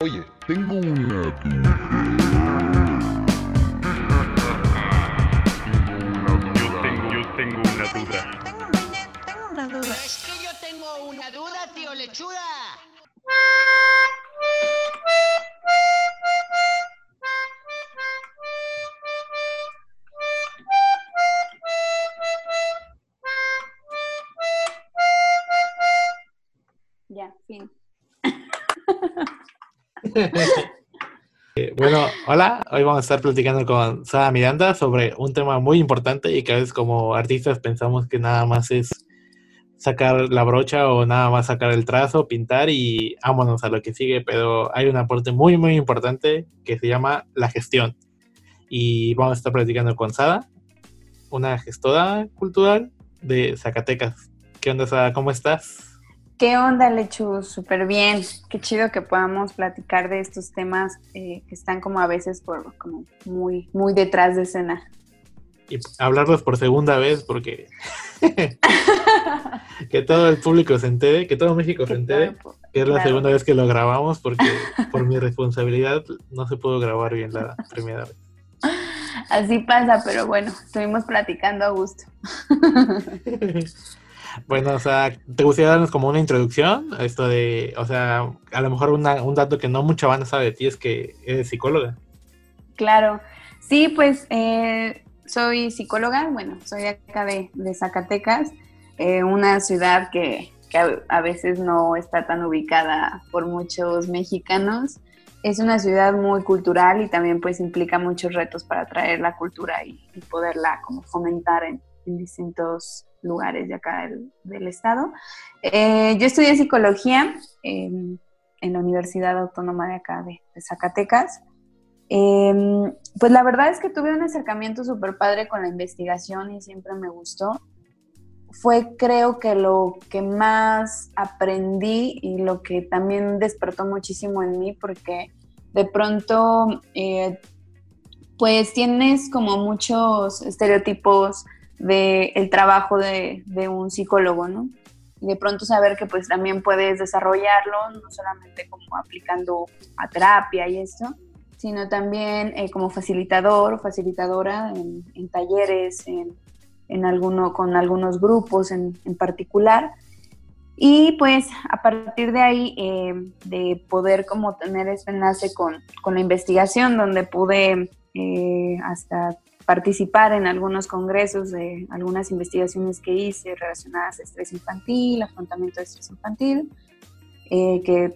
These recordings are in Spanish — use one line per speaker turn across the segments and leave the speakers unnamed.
Oye, tengo una
Yo tengo, yo tengo una duda.
Tengo, tengo una duda.
Es que yo tengo una duda, tío Lechuga.
Bueno, hola, hoy vamos a estar platicando con Sara Miranda sobre un tema muy importante y que a veces como artistas pensamos que nada más es sacar la brocha o nada más sacar el trazo, pintar y vámonos a lo que sigue, pero hay un aporte muy muy importante que se llama la gestión. Y vamos a estar platicando con Sara, una gestora cultural de Zacatecas. ¿Qué onda, Sara? ¿Cómo estás?
¿Qué onda, Lechu? Súper bien. Qué chido que podamos platicar de estos temas eh, que están como a veces por, como muy, muy detrás de escena.
y hablarlos por segunda vez porque que todo el público se entere, que todo México se entere,
todo-
que es la
claro.
segunda vez que lo grabamos porque por mi responsabilidad no se pudo grabar bien la primera vez.
Así pasa, pero bueno, estuvimos platicando a gusto.
Bueno, o sea, ¿te gustaría darnos como una introducción a esto de, o sea, a lo mejor una- un dato que no mucha banda sabe de ti es que eres psicóloga?
Claro. Sí, pues eh, soy psicóloga, bueno, soy acá de, de Zacatecas, eh, una ciudad que, que a, a veces no está tan ubicada por muchos mexicanos. Es una ciudad muy cultural y también pues implica muchos retos para traer la cultura y, y poderla como fomentar en, en distintos lugares de acá del, estado. Eh, yo estudié psicología en, la Universidad Autónoma de acá de, Zacatecas. Eh, pues la verdad es que tuve un acercamiento súper padre con la investigación y siempre me gustó. Fue creo que lo que más aprendí y lo que también despertó muchísimo en mí porque de pronto eh, pues tienes como muchos estereotipos del el trabajo de, de un psicólogo, ¿no? Y de pronto saber que pues también puedes desarrollarlo, no solamente como aplicando a terapia y esto, sino también eh, como facilitador o facilitadora en, en talleres, en, en alguno, con algunos grupos en, en, particular. Y pues a partir de ahí, eh, de poder como tener este enlace con, con la investigación, donde pude eh, hasta participar en algunos congresos de algunas investigaciones que hice relacionadas a estrés infantil, afrontamiento de estrés infantil, eh, que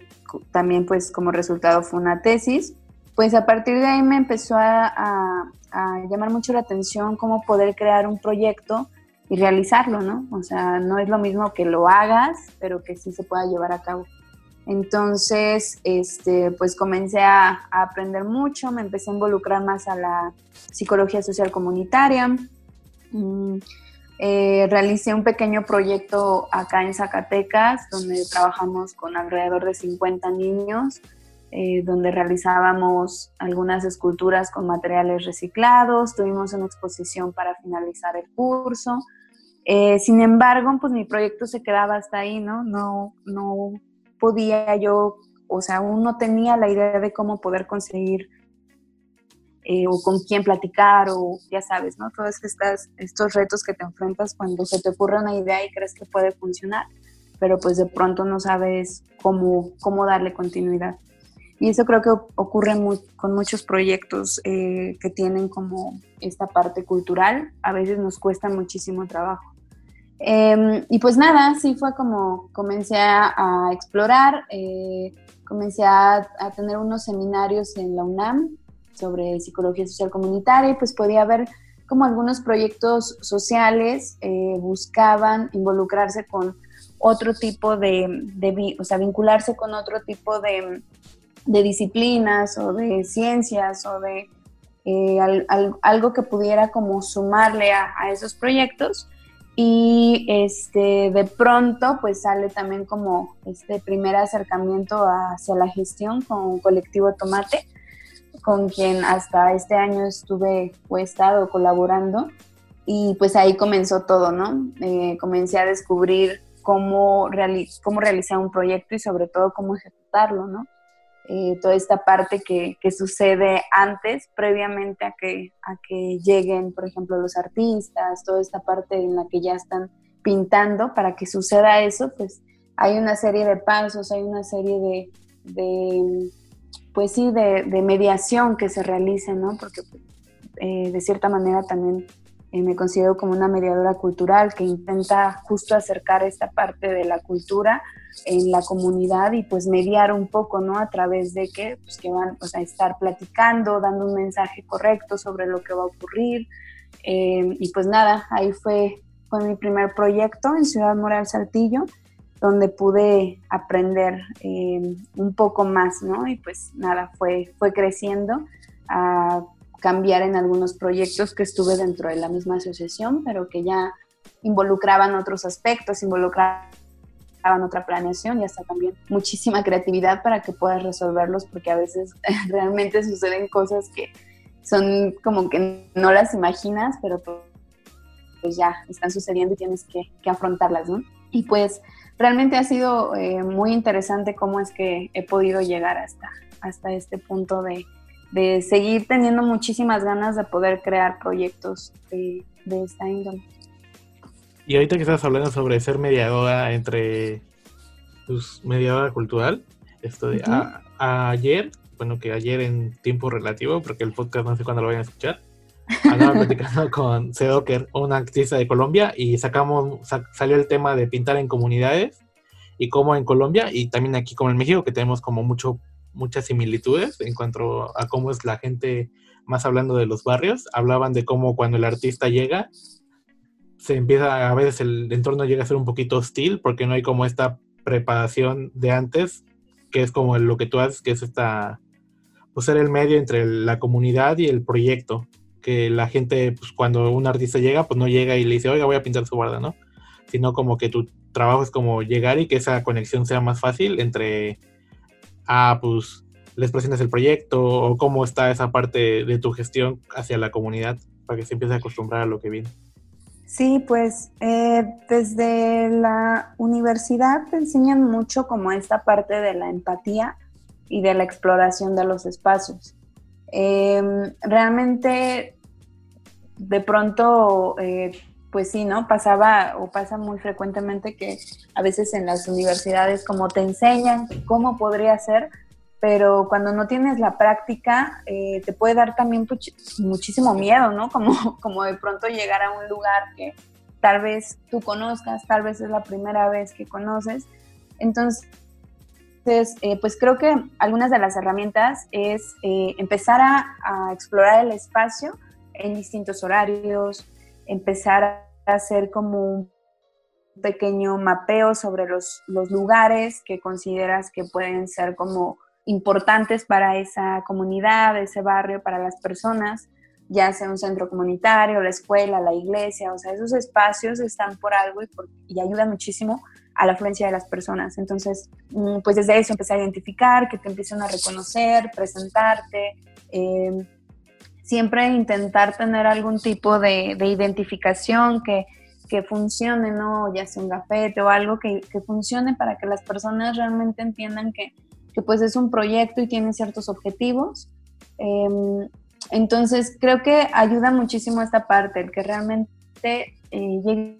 también pues como resultado fue una tesis pues a partir de ahí me empezó a, a, a, llamar mucho la atención cómo poder crear un proyecto y realizarlo, ¿no? O sea, no es lo mismo que lo hagas, pero que sí se pueda llevar a cabo. Entonces, este, pues comencé a, aprender mucho, me empecé a involucrar más a la psicología social comunitaria. Mm, eh, realicé un pequeño proyecto acá en Zacatecas, donde trabajamos con alrededor de 50 niños eh, donde realizábamos algunas esculturas con materiales reciclados, tuvimos una exposición para finalizar el curso. Eh, sin embargo, pues mi proyecto se quedaba hasta ahí, ¿no? No, no podía yo, o sea, aún no tenía la idea de cómo poder conseguir eh, o con quién platicar o ya sabes, ¿no? Todos estas, estos retos que te enfrentas cuando se te ocurre una idea y crees que puede funcionar, pero pues de pronto no sabes cómo, cómo darle continuidad. Y eso creo que ocurre con muchos proyectos eh, que tienen como esta parte cultural. A veces nos cuesta muchísimo trabajo. Eh, y pues nada, así fue como comencé a, explorar, eh, comencé a, tener unos seminarios en la UNAM sobre psicología social comunitaria y pues podía ver como algunos proyectos sociales eh, buscaban involucrarse con otro tipo de, o sea, vincularse con otro tipo de, disciplinas o de ciencias o de eh, al, al, algo que pudiera como sumarle a, esos proyectos y este de pronto pues sale también como este primer acercamiento hacia la gestión con colectivo tomate con quien hasta este año estuve o he estado colaborando. Y pues ahí comenzó todo no eh, comencé a descubrir cómo, reali cómo realizar un proyecto y sobre todo cómo ejecutarlo no eh, toda esta parte que, que, sucede antes, previamente a que, a que lleguen, por ejemplo, los artistas, toda esta parte en la que ya están pintando, para que suceda eso, pues hay una serie de pasos, hay una serie de, de pues sí, de, de, mediación que se realiza, ¿no? Porque eh, de cierta manera también eh, me considero como una mediadora cultural que intenta justo acercar esta parte de la cultura en la comunidad y pues mediar un poco, ¿no? A través de que, pues, que van a estar platicando, dando un mensaje correcto sobre lo que va a ocurrir. Eh, y pues nada, ahí fue, fue mi primer proyecto en Ciudad Moral Saltillo donde pude aprender eh, un poco más, ¿no? Y pues nada, fue, fue creciendo a cambiar en algunos proyectos que estuve dentro de la misma asociación, pero que ya involucraban otros aspectos, involucraban otra planeación y hasta también muchísima creatividad para que puedas resolverlos, porque a veces realmente suceden cosas que son como que no las imaginas, pero pues ya están sucediendo y tienes que, que afrontarlas, ¿no? Y pues realmente ha sido eh, muy interesante cómo es que he podido llegar hasta, hasta este punto de, de seguir teniendo muchísimas ganas de poder crear proyectos de, de, esta índole.
Y ahorita que estás hablando sobre ser mediadora entre, pues, mediadora cultural, esto de ayer, bueno, que ayer en tiempo relativo, porque el podcast no sé cuándo lo vayan a escuchar, andaba platicando con Sedoker, una artista de Colombia, y sacamos, salió el tema de pintar en comunidades y cómo en Colombia y también aquí como en México, que tenemos como mucho, muchas similitudes en cuanto a cómo es la gente, más hablando de los barrios, hablaban de cómo cuando el artista llega, se empieza, a veces el entorno llega a ser un poquito hostil porque no hay como esta preparación de antes, que es como lo que tú haces, que es esta, pues ser el medio entre la comunidad y el proyecto que la gente, pues cuando un artista llega, pues no llega y le dice, oiga, voy a pintar su barda, ¿no? Sino como que tu trabajo es como llegar y que esa conexión sea más fácil entre, ah, pues les presentas el proyecto o cómo está esa parte de tu gestión hacia la comunidad para que se empiece a acostumbrar a lo que viene.
Sí, pues eh, desde la universidad te enseñan mucho como esta parte de la empatía y de la exploración de los espacios. Eh, realmente, de pronto, eh, pues sí, ¿no? Pasaba o pasa muy frecuentemente que a veces en las universidades como te enseñan cómo podría ser, pero cuando no tienes la práctica eh, te puede dar también muchísimo miedo, ¿no? Como, como de pronto llegar a un lugar que tal vez tú conozcas, tal vez es la primera vez que conoces. Entonces, eh, pues creo que algunas de las herramientas es eh, empezar a, explorar el espacio en distintos horarios, empezar a hacer como un pequeño mapeo sobre los, los lugares que consideras que pueden ser como importantes para esa comunidad, ese barrio, para las personas, ya sea un centro comunitario, la escuela, la iglesia, o sea, esos espacios están por algo y, ayudan muchísimo a la afluencia de las personas. Entonces, mm, pues desde eso empecé a identificar, que te empiecen a reconocer, presentarte, em, siempre intentar tener algún tipo de, identificación que, que, funcione, ¿no? Ya sea un gafete o algo que, funcione para que las personas realmente entiendan que, que, pues es un proyecto y tiene ciertos objetivos. Em, entonces, creo que ayuda muchísimo esta parte, el que realmente eh, llegue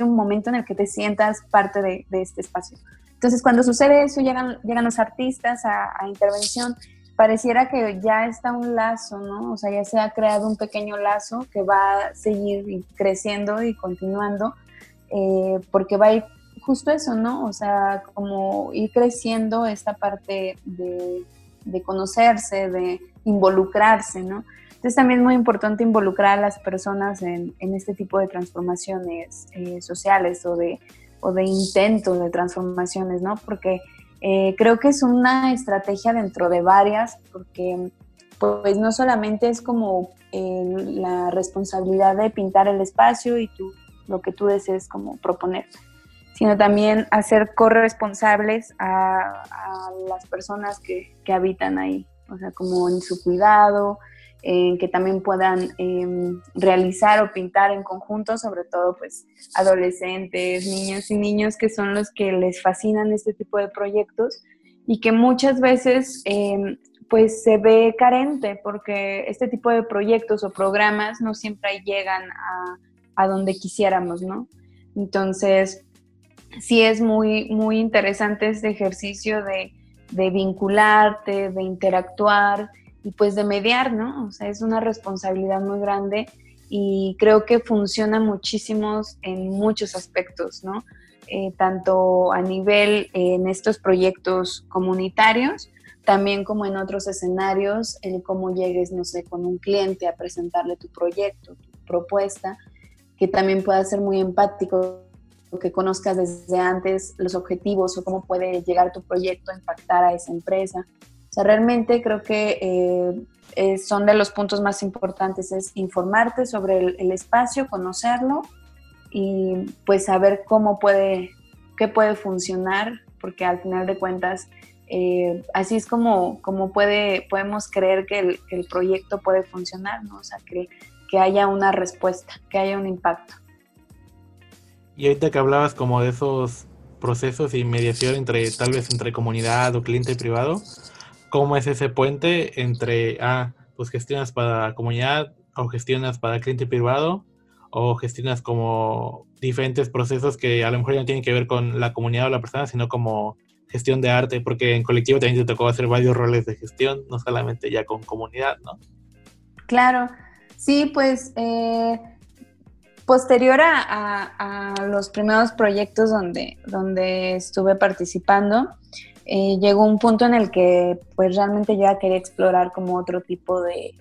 un momento en el que te sientas parte de, este espacio. Entonces, cuando sucede eso, llegan, llegan los artistas a, intervención, pareciera que ya está un lazo, ¿no? O sea, ya se ha creado un pequeño lazo que va a seguir creciendo y continuando, eh, porque va a ir justo eso, ¿no? O sea, como ir creciendo esta parte de, conocerse, de involucrarse, ¿no? Entonces también es muy importante involucrar a las personas en, este tipo de transformaciones eh, sociales o de, o de intentos de transformaciones, ¿no? Porque eh, creo que es una estrategia dentro de varias, porque pues no solamente es como eh, la responsabilidad de pintar el espacio y tú, lo que tú desees como proponer, sino también hacer corresponsables a, a las personas que, que habitan ahí, o sea, como en su cuidado, que también puedan em, realizar o pintar en conjunto, sobre todo pues adolescentes, niños y niños que son los que les fascinan este tipo de proyectos y que muchas veces em, pues se ve carente porque este tipo de proyectos o programas no siempre llegan a, a donde quisiéramos, ¿no? Entonces, sí es muy, muy interesante este ejercicio de, de vincularte, de interactuar y pues de mediar, ¿no? O sea, es una responsabilidad muy grande y creo que funciona muchísimo en muchos aspectos, ¿no? Eh, tanto a nivel en estos proyectos comunitarios, también como en otros escenarios, el cómo llegues, no sé, con un cliente a presentarle tu proyecto, tu propuesta, que también pueda ser muy empático, que conozcas desde antes los objetivos o cómo puede llegar tu proyecto a impactar a esa empresa. O sea, realmente creo que eh, son de los puntos más importantes, es informarte sobre el, espacio, conocerlo y pues saber cómo puede, qué puede funcionar, porque al final de cuentas eh, así es como, como puede, podemos creer que el, que el, proyecto puede funcionar, ¿no? O sea, que, que haya una respuesta, que haya un impacto.
Y ahorita que hablabas como de esos procesos y mediación entre tal vez entre comunidad o cliente privado, ¿cómo es ese puente entre, ah, pues gestionas para comunidad o gestionas para cliente privado o gestionas como diferentes procesos que a lo mejor no tienen que ver con la comunidad o la persona, sino como gestión de arte, porque en colectivo también te tocó hacer varios roles de gestión, no solamente ya con comunidad, ¿no?
Claro, sí, pues eh, posterior a, los primeros proyectos donde, donde estuve participando, eh, llegó un punto en el que pues realmente ya quería explorar como otro tipo de,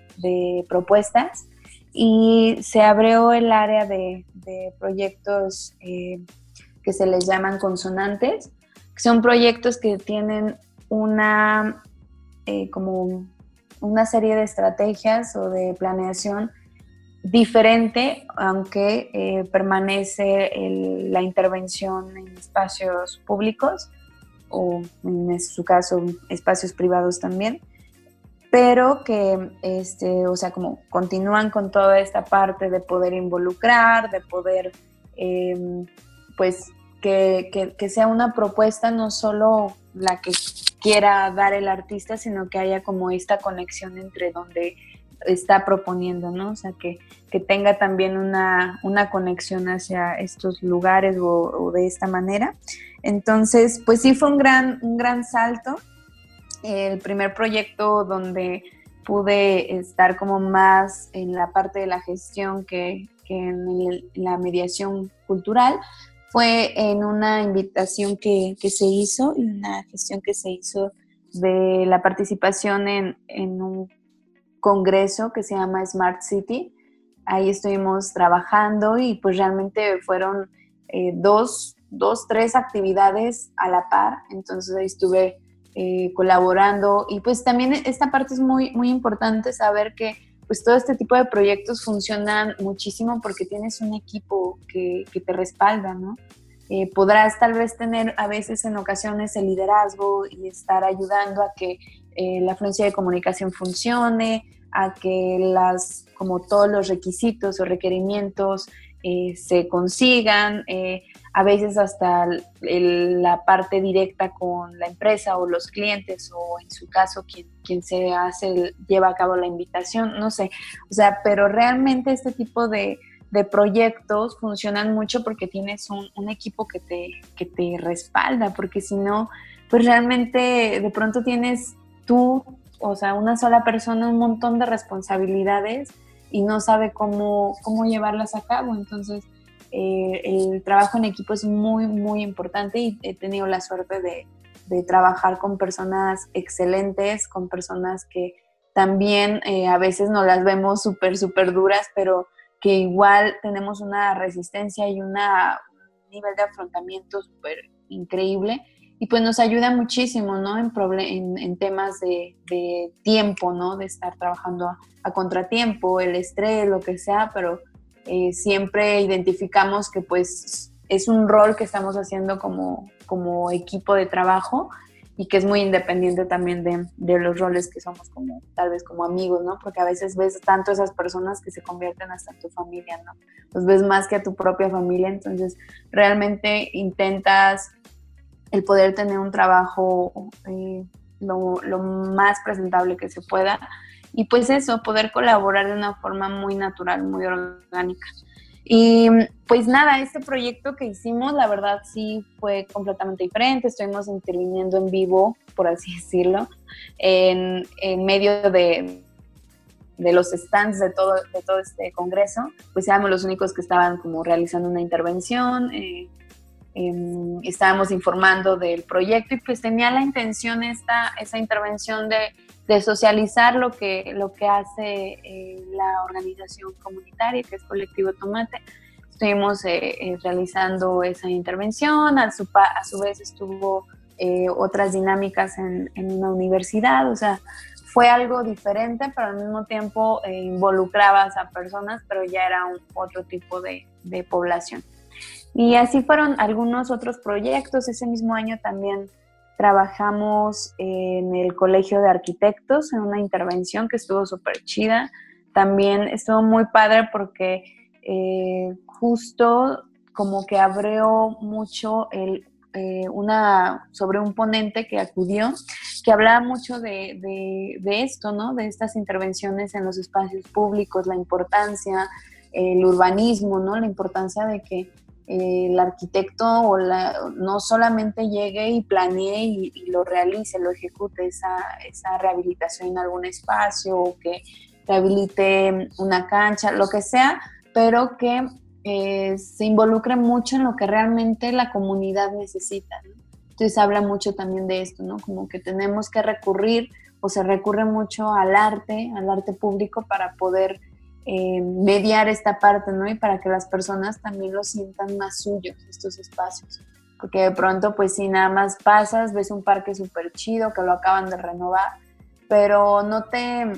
propuestas y se abrió el área de, proyectos eh, que se les llaman consonantes, son proyectos que tienen una, eh, como una serie de estrategias o de planeación diferente, aunque eh, permanece la intervención en espacios públicos o en su caso espacios privados también, pero que, este, o sea, como continúan con toda esta parte de poder involucrar, de poder, em, pues, que, sea una propuesta no solo la que quiera dar el artista, sino que haya como esta conexión entre donde está proponiendo, ¿no? O sea, que, tenga también una, conexión hacia estos lugares o, de esta manera. Entonces, pues sí fue un gran, un gran salto. El primer proyecto donde pude estar como más en la parte de la gestión que, en la mediación cultural, fue en una invitación que, se hizo y una gestión que se hizo de la participación en, un congreso que se llama Smart City. Ahí estuvimos trabajando y pues realmente fueron eh, dos, dos, tres actividades a la par. Entonces ahí estuve eh, colaborando y pues también esta parte es muy, muy importante saber que pues todo este tipo de proyectos funcionan muchísimo porque tienes un equipo que, te respalda, ¿no? Eh, podrás tal vez tener a veces en ocasiones el liderazgo y estar ayudando a que eh, la fluencia de comunicación funcione, a que las, como todos los requisitos o requerimientos eh, se consigan, a veces hasta la parte directa con la empresa o los clientes o en su caso quien, se hace, lleva a cabo la invitación, no sé, o sea, pero realmente este tipo de, proyectos funcionan mucho porque tienes un, equipo que te, que te respalda, porque si no, pues realmente de pronto tienes tú, o sea, una sola persona, un montón de responsabilidades y no sabe cómo, cómo llevarlas a cabo. Entonces, eh, el trabajo en equipo es muy, muy importante y he tenido la suerte de, trabajar con personas excelentes, con personas que también eh, a veces no las vemos súper, súper duras, pero que igual tenemos una resistencia y un nivel de afrontamiento súper increíble y pues nos ayuda muchísimo, ¿no? En, en, temas de, tiempo, ¿no? De estar trabajando a, a, contratiempo, el estrés, lo que sea, pero eh, siempre identificamos que pues es un rol que estamos haciendo como, como equipo de trabajo y que es muy independiente también de, de, los roles que somos como tal vez como amigos, ¿no? Porque a veces ves tanto esas personas que se convierten hasta en tu familia, ¿no? Los ves más que a tu propia familia, entonces realmente intentas el poder tener un trabajo eh, lo, más presentable que se pueda y pues eso, poder colaborar de una forma muy natural, muy orgánica. Y pues nada, este proyecto que hicimos, la verdad sí fue completamente diferente. Estuvimos interviniendo en vivo, por así decirlo, en, en medio de, de los stands de todo, de todo este congreso. Pues éramos los únicos que estaban como realizando una intervención. Eh, em, estábamos informando del proyecto y pues tenía la intención esta, esa intervención de socializar lo que, lo que hace eh, la organización comunitaria, que es Colectivo Tomate. Estuvimos eh, eh, realizando esa intervención, a su, a su vez estuvo otras dinámicas en, una universidad, o sea, fue algo diferente, pero al mismo tiempo involucrabas a personas, pero ya era un, otro tipo de población. Y así fueron algunos otros proyectos. Ese mismo año también Trabajamos en el Colegio de Arquitectos en una intervención que estuvo súper chida. También estuvo muy padre porque eh, justo como que abrió mucho el, eh, una, sobre un ponente que acudió, que hablaba mucho de, de, de, esto, ¿no? De estas intervenciones en los espacios públicos, la importancia, el urbanismo, ¿no? La importancia de que el arquitecto o la, no solamente llegue y planee y, lo realice, lo ejecute, esa, esa, rehabilitación en algún espacio o que rehabilite una cancha, lo que sea, pero que eh, se involucre mucho en lo que realmente la comunidad necesita. Entonces habla mucho también de esto, ¿no? Como que tenemos que recurrir o se recurre mucho al arte, al arte público para poder eh, mediar esta parte, ¿no? Y para que las personas también lo sientan más suyos, estos espacios. Porque de pronto, pues si nada más pasas, ves un parque súper chido que lo acaban de renovar, pero no te,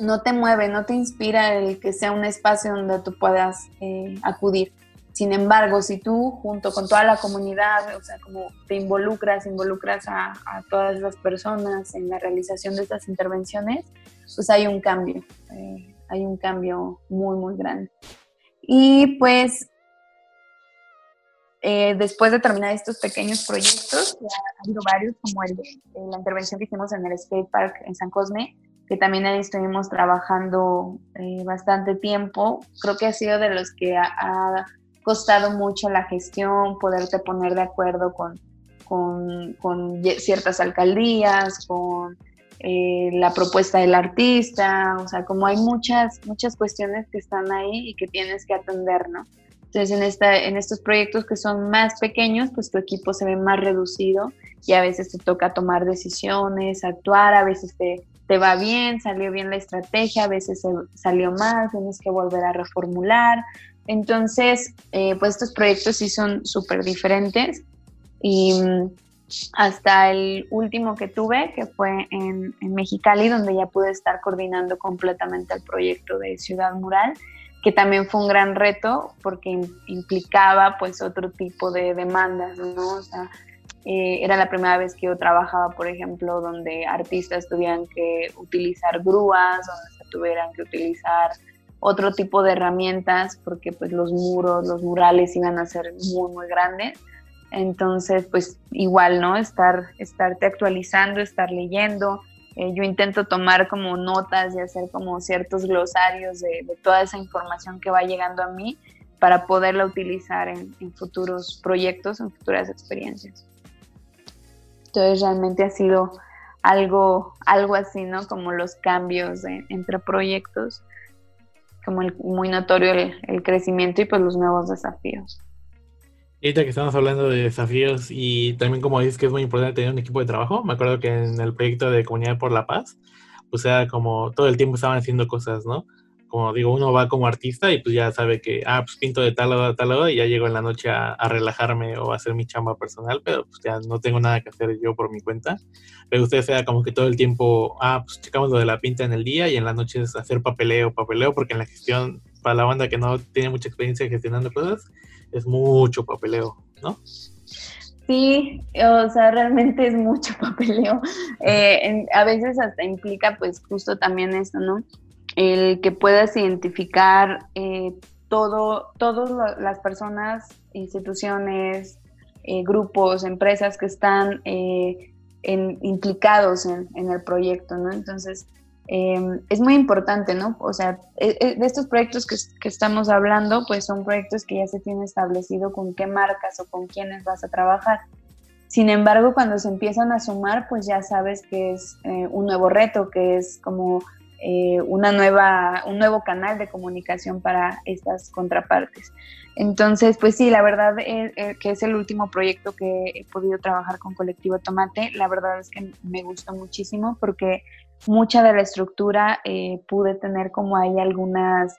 no te mueve, no te inspira el que sea un espacio donde tú puedas eh, acudir. Sin embargo, si tú junto con toda la comunidad, o sea, como te involucras, involucras a, todas las personas en la realización de estas intervenciones, pues hay un cambio. Eh, hay un cambio muy, muy grande. Y pues eh, después de terminar estos pequeños proyectos, ha habido varios, como el de, la intervención que hicimos en el skate park en San Cosme, que también ahí estuvimos trabajando eh, bastante tiempo. Creo que ha sido de los que ha, ha, costado mucho la gestión, poderte poner de acuerdo con, con, con ciertas alcaldías, con eh, la propuesta del artista, o sea, como hay muchas, muchas cuestiones que están ahí y que tienes que atender, ¿no? Entonces, en, esta, en estos proyectos que son más pequeños, pues tu equipo se ve más reducido y a veces te toca tomar decisiones, actuar, a veces te, te va bien, salió bien la estrategia, a veces salió mal, tienes que volver a reformular. Entonces, eh, pues estos proyectos sí son súper diferentes y hasta el último que tuve, que fue en, en, Mexicali, donde ya pude estar coordinando completamente el proyecto de Ciudad Mural, que también fue un gran reto porque implicaba pues otro tipo de demandas, ¿no? Eh, era la primera vez que yo trabajaba, por ejemplo, donde artistas tuvieran que utilizar grúas, donde se tuvieran que utilizar otro tipo de herramientas, porque pues los muros, los murales iban a ser muy, muy grandes entonces, pues igual, ¿no? Estar, estarte actualizando, estar leyendo. Eh, yo intento tomar como notas y hacer como ciertos glosarios de, toda esa información que va llegando a mí para poderla utilizar en, futuros proyectos, en futuras experiencias. Entonces realmente ha sido algo, algo así, ¿no? Como los cambios entre proyectos, como el, muy notorio el, el crecimiento y pues los nuevos desafíos.
Ahorita que estamos hablando de desafíos y también como dices que es muy importante tener un equipo de trabajo, me acuerdo que en el proyecto de Comunidad por la Paz, pues era como todo el tiempo estaban haciendo cosas, ¿no? Como digo, uno va como artista y pues ya sabe que, ah, pues pinto de tal lado a tal lado y ya llego en la noche a, a, relajarme o a hacer mi chamba personal, pero pues ya no tengo nada que hacer yo por mi cuenta. Pero ustedes era como que todo el tiempo, ah, pues checamos lo de la pinta en el día y en la noche es hacer papeleo, papeleo, porque en la gestión, para la banda que no tiene mucha experiencia gestionando cosas, es mucho papeleo, ¿no?
Sí, o sea, realmente es mucho papeleo. Eh, en, a veces hasta implica pues justo también esto, ¿no? El que puedas identificar eh, todo, todas las personas, instituciones, eh, grupos, empresas que están eh, en- implicados en, en el proyecto, ¿no? Entonces, eh, es muy importante, ¿no? O sea, e- e- de estos proyectos que, que estamos hablando, pues son proyectos que ya se tiene establecido con qué marcas o con quiénes vas a trabajar. Sin embargo, cuando se empiezan a sumar, pues ya sabes que es eh, un nuevo reto, que es como eh, una nueva, un nuevo canal de comunicación para estas contrapartes. Entonces, pues sí, la verdad es, eh, que es el último proyecto que he podido trabajar con Colectivo Tomate. La verdad es que me gustó muchísimo porque mucha de la estructura eh, pude tener como ahí algunas,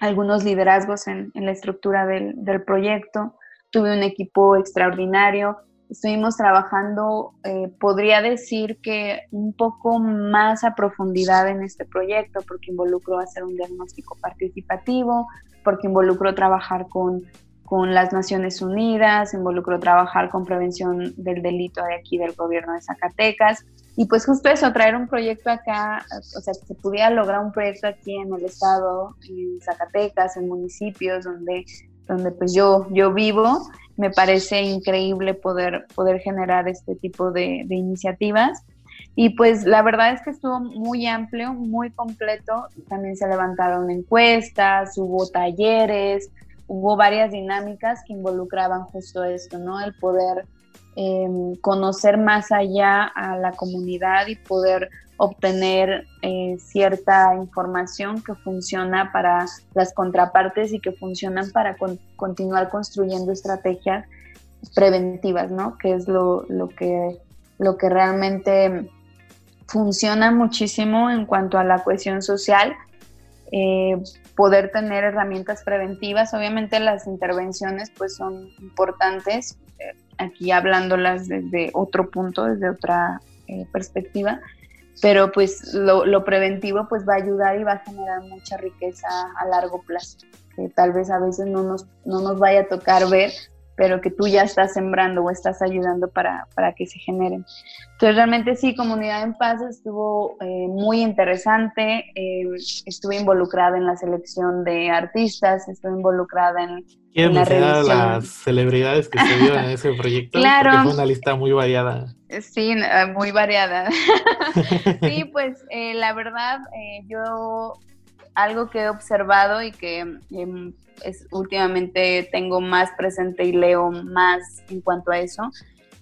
algunos liderazgos en, en la estructura del, del proyecto. Tuve un equipo extraordinario estuvimos trabajando, eh, podría decir que un poco más a profundidad en este proyecto, porque involucró hacer un diagnóstico participativo, porque involucró trabajar con, con las Naciones Unidas, involucró trabajar con prevención del delito de aquí del gobierno de Zacatecas. Y pues justo eso, traer un proyecto acá, o sea, que se pudiera lograr un proyecto aquí en el estado, en Zacatecas, en municipios donde, donde pues yo, yo vivo, me parece increíble poder, poder generar este tipo de, de, iniciativas. Y pues la verdad es que estuvo muy amplio, muy completo. También se levantaron encuestas, hubo talleres, hubo varias dinámicas que involucraban justo esto, ¿no? El poder eh, conocer más allá a la comunidad y poder obtener eh, cierta información que funciona para las contrapartes y que funcionan para con, continuar construyendo estrategias preventivas, ¿no? Que es lo, lo, que, lo que realmente funciona muchísimo en cuanto a la cohesión social. Eh, poder tener herramientas preventivas, obviamente las intervenciones pues son importantes, eh, aquí hablándolas desde otro punto, desde otra eh, perspectiva, pero pues lo, lo, preventivo pues va a ayudar y va a generar mucha riqueza a largo plazo, que tal vez a veces no nos, no nos vaya a tocar ver, pero que tú ya estás sembrando o estás ayudando para, para que se generen. Entonces realmente sí, Comunidad en Paz estuvo eh, muy interesante, eh, estuve involucrada en la selección de artistas, estuve involucrada en...
¿Quieren mencionar las celebridades que se dieron en ese proyecto?
Claro.
Porque fue una lista muy variada.
Sí, muy variada. sí, pues eh, la verdad, yo algo que he observado y que eh, es, últimamente tengo más presente y leo más en cuanto a eso,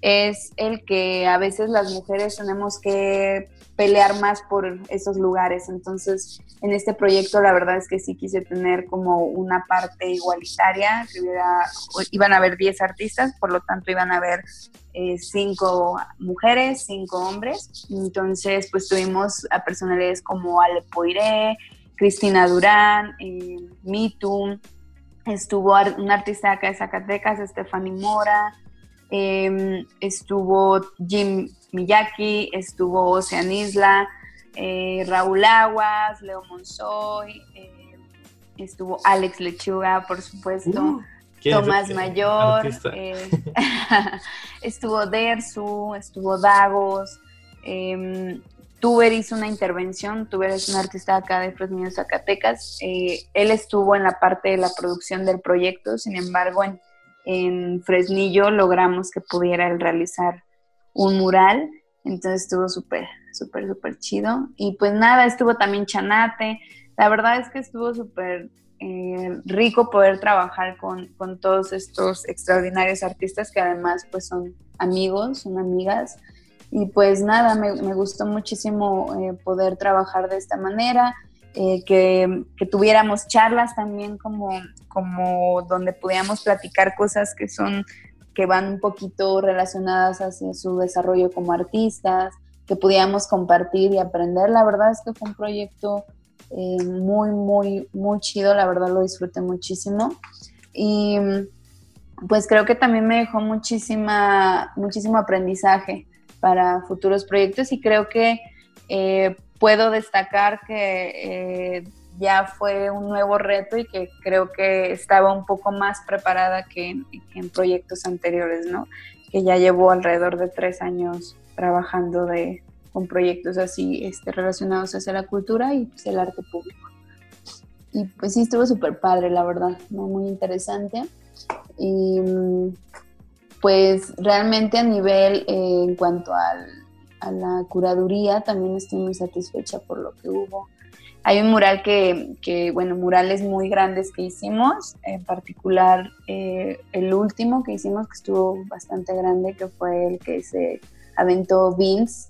es el que a veces las mujeres tenemos que pelear más por esos lugares. Entonces, en este proyecto la verdad es que sí quise tener como una parte igualitaria, iban a haber 10 artistas, por lo tanto iban a haber eh, cinco mujeres, cinco hombres. Entonces, pues tuvimos a personalidades como Ale Poiré, Cristina Durán, eh, Mitu, estuvo un artista acá de Zacatecas, Stephanie Mora, eh, estuvo Jim Miyaki, estuvo Ocean Isla, eh, Raúl Aguas, Leo Monzoy, eh, estuvo Alex Lechuga, por supuesto,
Uh,
Tomás
es-
Mayor, eh, estuvo Dersu, estuvo Dagos, eh, Tuber hizo una intervención, Tuber es un artista acá de Fresnillo, Zacatecas. Eh, él estuvo en la parte de la producción del proyecto, sin embargo, en, en Fresnillo logramos que pudiera él realizar un mural, entonces estuvo súper, súper, súper chido. Y pues nada, estuvo también Chanate. La verdad es que estuvo súper eh, rico poder trabajar con, con todos estos extraordinarios artistas que además pues son amigos, son amigas. Y pues nada, me, gustó muchísimo eh, poder trabajar de esta manera, eh, que, que, tuviéramos charlas también como, como donde pudiéramos platicar cosas que son, que van un poquito relacionadas hacia su desarrollo como artistas, que pudiéramos compartir y aprender. La verdad es que fue un proyecto eh, muy, muy, muy chido, la verdad lo disfruté muchísimo. Y pues creo que también me dejó muchísima, muchísimo aprendizaje para futuros proyectos y creo que eh, puedo destacar que eh, ya fue un nuevo reto y que creo que estaba un poco más preparada que en, que proyectos anteriores, ¿no? Que ya llevo alrededor de tres años trabajando de, con proyectos así este, relacionados hacia la cultura y pues, el arte público. Y pues sí, estuvo súper padre, la verdad, muy interesante. Y pues realmente a nivel eh, en cuanto al, a la curaduría también estoy muy satisfecha por lo que hubo. Hay un mural que, que bueno, murales muy grandes que hicimos, en particular eh, el último que hicimos que estuvo bastante grande, que fue el que se aventó Vince,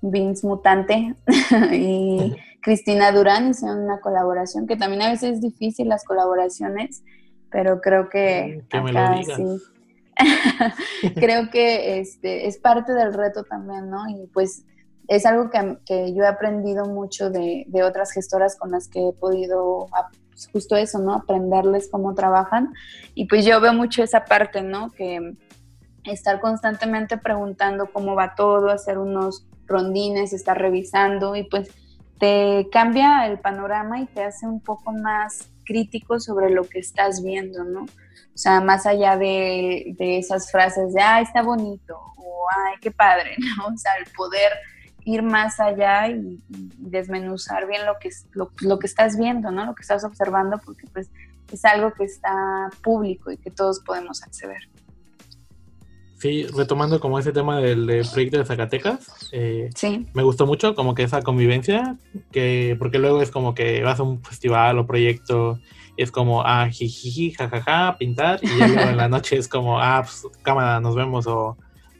Vince Mutante y Cristina Durán hicieron una colaboración, que también a veces es difícil las colaboraciones, pero creo que,
Que me lo
acá
digas.
sí. creo que este, es parte del reto también, ¿no? Y pues es algo que, que yo he aprendido mucho de, de otras gestoras con las que he podido, justo eso, ¿no? Aprenderles cómo trabajan. Y pues yo veo mucho esa parte, ¿no? Que estar constantemente preguntando cómo va todo, hacer unos rondines, estar revisando y pues te cambia el panorama y te hace un poco más crítico sobre lo que estás viendo, ¿no? O sea, más allá de, de esas frases de, ay, está bonito, o ay, qué padre, ¿no? O sea, el poder ir más allá y, y desmenuzar bien lo que, es- lo, lo que estás viendo, ¿no? Lo que estás observando, porque pues es algo que está público y que todos podemos acceder.
Sí, retomando como ese tema del, del proyecto de Zacatecas, eh,
Sí,
me gustó mucho como que esa convivencia, que porque luego es como que vas a un festival o proyecto, es como, ah, jijiji, jajaja, pintar, y ya luego en la noche es como, ah, pues cámara, nos vemos, o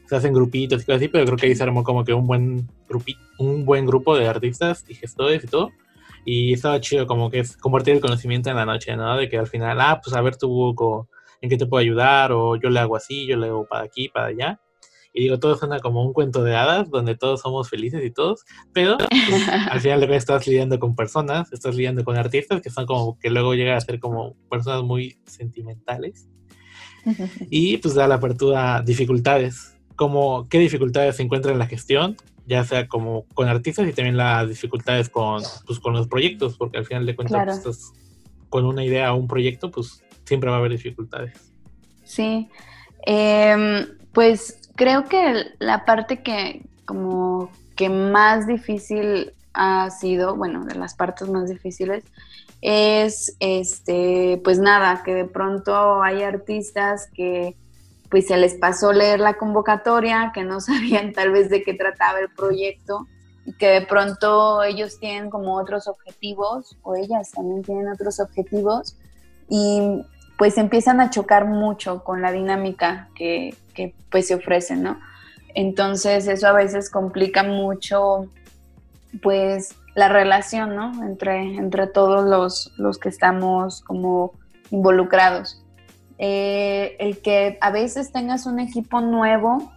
se hacen grupitos y cosas así, pero creo que ahí se armó como que un buen, grupi, un buen grupo de artistas y gestores y todo, y estaba chido como que es compartir el conocimiento en la noche, ¿no? De que al final, ah, pues a ver tu buco, en qué te puedo ayudar, o yo le hago así, yo le hago para aquí, para allá. Y digo, todo suena como un cuento de hadas, donde todos somos felices y todos, pero pues, al final luego estás lidiando con personas, estás lidiando con artistas que son como que luego llegan a ser como personas muy sentimentales. Y pues da la apertura dificultades. Como, ¿Qué dificultades se encuentran en la gestión? Ya sea como con artistas y también las dificultades con, pues, con los proyectos, porque al final de cuentas
Claro.
pues, estás con una idea o un proyecto, pues siempre va a haber dificultades.
Sí, Em, pues creo que la parte que como que más difícil ha sido, bueno, de las partes más difíciles, es este, pues nada, que de pronto hay artistas que pues se les pasó leer la convocatoria, que no sabían tal vez de qué trataba el proyecto y que de pronto ellos tienen como otros objetivos o ellas también tienen otros objetivos y pues empiezan a chocar mucho con la dinámica que, que, pues se ofrece, ¿no? Entonces eso a veces complica mucho pues la relación, ¿no? Entre, entre todos los, los que estamos como involucrados. Eh, el que a veces tengas un equipo nuevo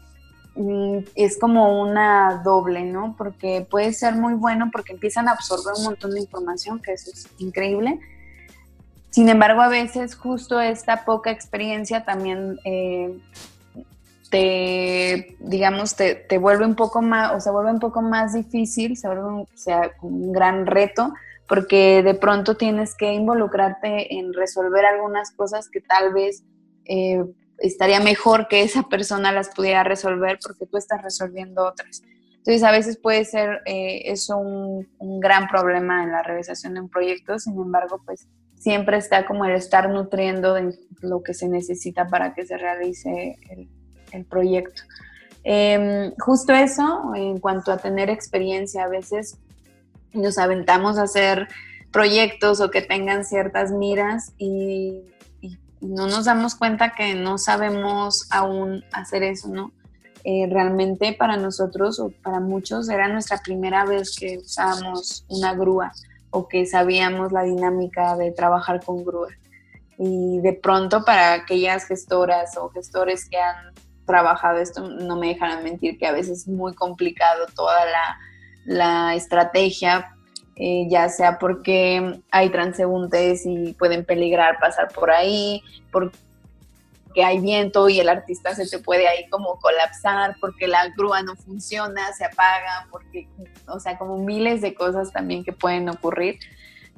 mm, es como una doble, ¿no? Porque puede ser muy bueno porque empiezan a absorber un montón de información, que eso es increíble. Sin embargo, a veces justo esta poca experiencia también eh, te, digamos, te, te, vuelve un poco más, o se vuelve un poco más difícil, se vuelve un, o sea, un gran reto, porque de pronto tienes que involucrarte en resolver algunas cosas que tal vez eh, estaría mejor que esa persona las pudiera resolver porque tú estás resolviendo otras. Entonces, a veces puede ser eh, eso un, un, gran problema en la realización de un proyecto, sin embargo, pues siempre está como el estar nutriendo de lo que se necesita para que se realice el, el proyecto. Eh, justo eso, en cuanto a tener experiencia, a veces nos aventamos a hacer proyectos o que tengan ciertas miras y, y, no nos damos cuenta que no sabemos aún hacer eso, ¿no? Eh, realmente para nosotros o para muchos era nuestra primera vez que usábamos una grúa o que sabíamos la dinámica de trabajar con grúa. Y de pronto para aquellas gestoras o gestores que han trabajado esto, no me dejarán mentir que a veces es muy complicado toda la, la estrategia, eh, ya sea porque hay transeúntes y pueden peligrar pasar por ahí, porque hay viento y el artista se te puede ahí como colapsar, porque la grúa no funciona, se apaga, porque, o sea, como miles de cosas también que pueden ocurrir.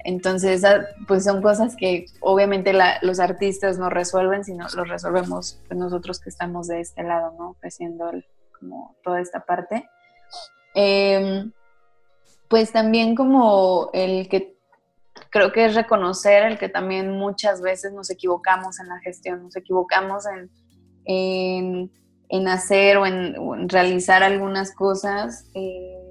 Entonces, pues son cosas que obviamente los artistas no resuelven, sino los resolvemos nosotros que estamos de este lado, ¿no? Ofreciendo como toda esta parte. Eh, pues también como el que creo que es reconocer el que también muchas veces nos equivocamos en la gestión, nos equivocamos en, en, hacer o en, o en realizar algunas cosas, eh,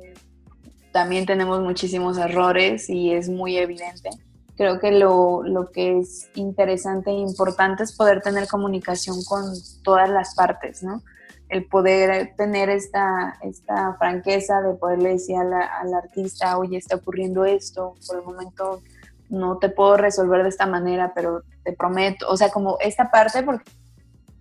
también tenemos muchísimos errores y es muy evidente. Creo que lo, lo que es interesante e importante es poder tener comunicación con todas las partes, ¿no? el poder tener esta, esta franqueza de poderle decir a la- al artista, oye, está ocurriendo esto, por el momento no te puedo resolver de esta manera, pero te prometo, o sea, como esta parte, porque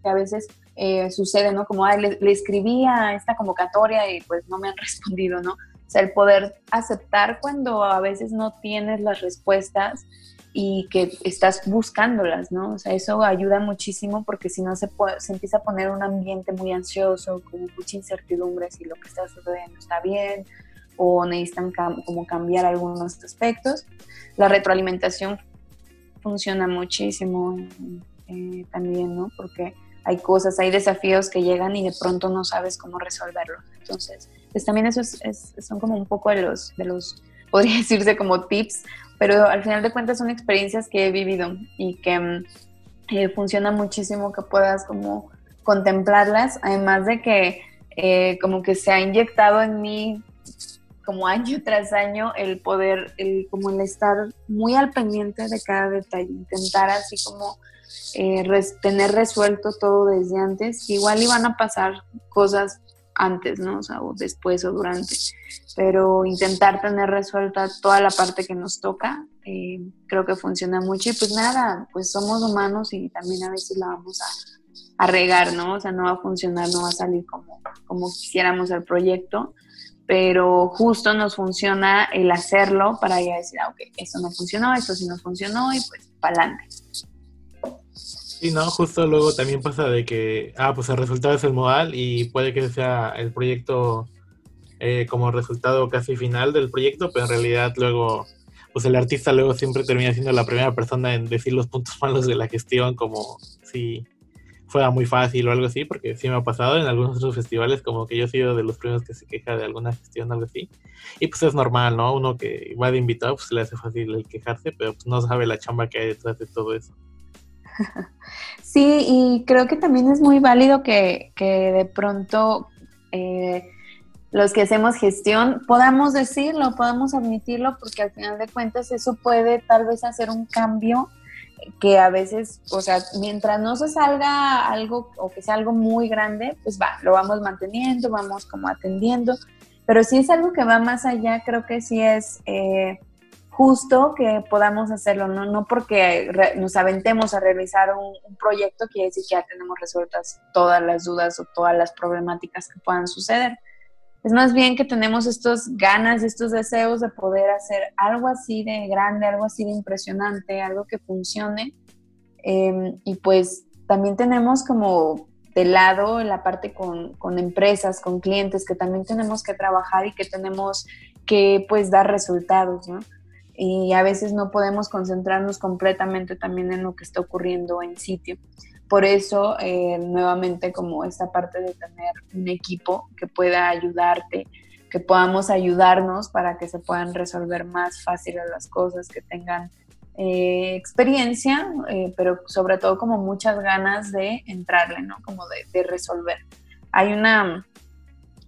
a veces eh, sucede, ¿no? Como, ay, le, le escribí a esta convocatoria y pues no me han respondido, ¿no? Sea, el poder aceptar cuando a veces no tienes las respuestas y que estás buscándolas, ¿no? O sea, eso ayuda muchísimo porque si no se, se empieza a poner un ambiente muy ansioso, con mucha incertidumbre si lo que está sucediendo está bien o necesitan cam- como cambiar algunos aspectos. La retroalimentación funciona muchísimo eh, también, ¿no? Porque hay cosas, hay desafíos que llegan y de pronto no sabes cómo resolverlos. Entonces, pues también eso es- son como un poco de los, de los, podría decirse como tips, pero al final de cuentas son experiencias que he vivido y que mm, eh, funciona muchísimo que puedas como contemplarlas, además de que eh, como que se ha inyectado en mí como año tras año el poder, el, como el estar muy al pendiente de cada detalle, intentar así como eh, tener resuelto todo desde antes, igual iban a pasar cosas antes, ¿no? O sea, o después o durante, pero intentar tener resuelta toda la parte que nos toca, eh, creo que funciona mucho y pues nada, pues somos humanos y también a veces la vamos a, a regar, ¿no? O sea, no va a funcionar, no va a salir como, como quisiéramos el proyecto, pero justo nos funciona el hacerlo para ya decir, ah, ok, esto no funcionó, esto sí no funcionó y pues para adelante.
Sí, no, justo luego también pasa de que, ah, pues el resultado es el modal y puede que sea el proyecto eh, como resultado casi final del proyecto, pero en realidad luego, pues el artista luego siempre termina siendo la primera persona en decir los puntos malos de la gestión, como si fuera muy fácil o algo así, porque sí me ha pasado en algunos otros festivales, como que yo he sido de los primeros que se queja de alguna gestión o algo así, y pues es normal, ¿no? Uno que va de invitado, pues le hace fácil el quejarse, pero pues no sabe la chamba que hay detrás de todo eso.
Sí, y creo que también es muy válido que, que de pronto eh, los que hacemos gestión podamos decirlo, podamos admitirlo, porque al final de cuentas eso puede tal vez hacer un cambio que a veces, o sea, mientras no se salga algo o que sea algo muy grande, pues va, lo vamos manteniendo, vamos como atendiendo, pero si es algo que va más allá, creo que sí es... eh, justo que podamos hacerlo, no, no porque nos aventemos a realizar un, un proyecto quiere decir que ya tenemos resueltas todas las dudas o todas las problemáticas que puedan suceder. Es más bien que tenemos estos ganas, estos deseos de poder hacer algo así de grande, algo así de impresionante, algo que funcione. Eh, y pues también tenemos como de lado la parte con, con empresas, con clientes, que también tenemos que trabajar y que tenemos que pues dar resultados, ¿no? Y a veces no podemos concentrarnos completamente también en lo que está ocurriendo en sitio. Por eso, eh, nuevamente, como esta parte de tener un equipo que pueda ayudarte, que podamos ayudarnos para que se puedan resolver más fáciles las cosas, que tengan eh, experiencia, eh, pero sobre todo como muchas ganas de entrarle, ¿no? Como de, de resolver. Hay una,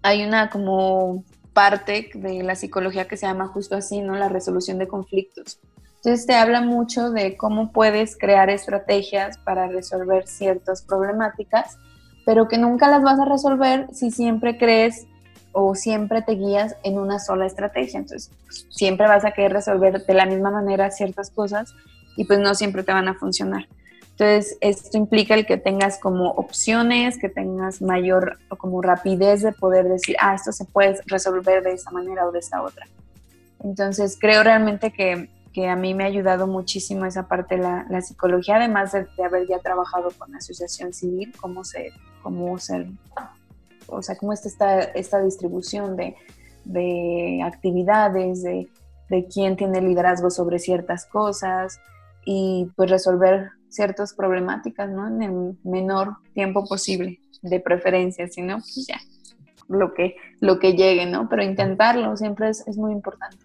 hay una como parte de la psicología que se llama justo así, ¿no? La resolución de conflictos. Entonces te habla mucho de cómo puedes crear estrategias para resolver ciertas problemáticas, pero que nunca las vas a resolver si siempre crees o siempre te guías en una sola estrategia. Entonces, pues, siempre vas a querer resolver de la misma manera ciertas cosas y pues no siempre te van a funcionar. Entonces, esto implica el que tengas como opciones, que tengas mayor o como rapidez de poder decir, ah, esto se puede resolver de esta manera o de esta otra. Entonces, creo realmente que, que a mí me ha ayudado muchísimo esa parte la, la psicología, además de, de, haber ya trabajado con la asociación civil, cómo se, cómo ser, o sea, cómo está esta, esta distribución de, de actividades, de, de quién tiene liderazgo sobre ciertas cosas y pues resolver ciertas problemáticas, ¿no? En el menor tiempo posible, de preferencia, si no, pues ya, lo que, lo que llegue, ¿no? Pero intentarlo siempre es, es muy importante.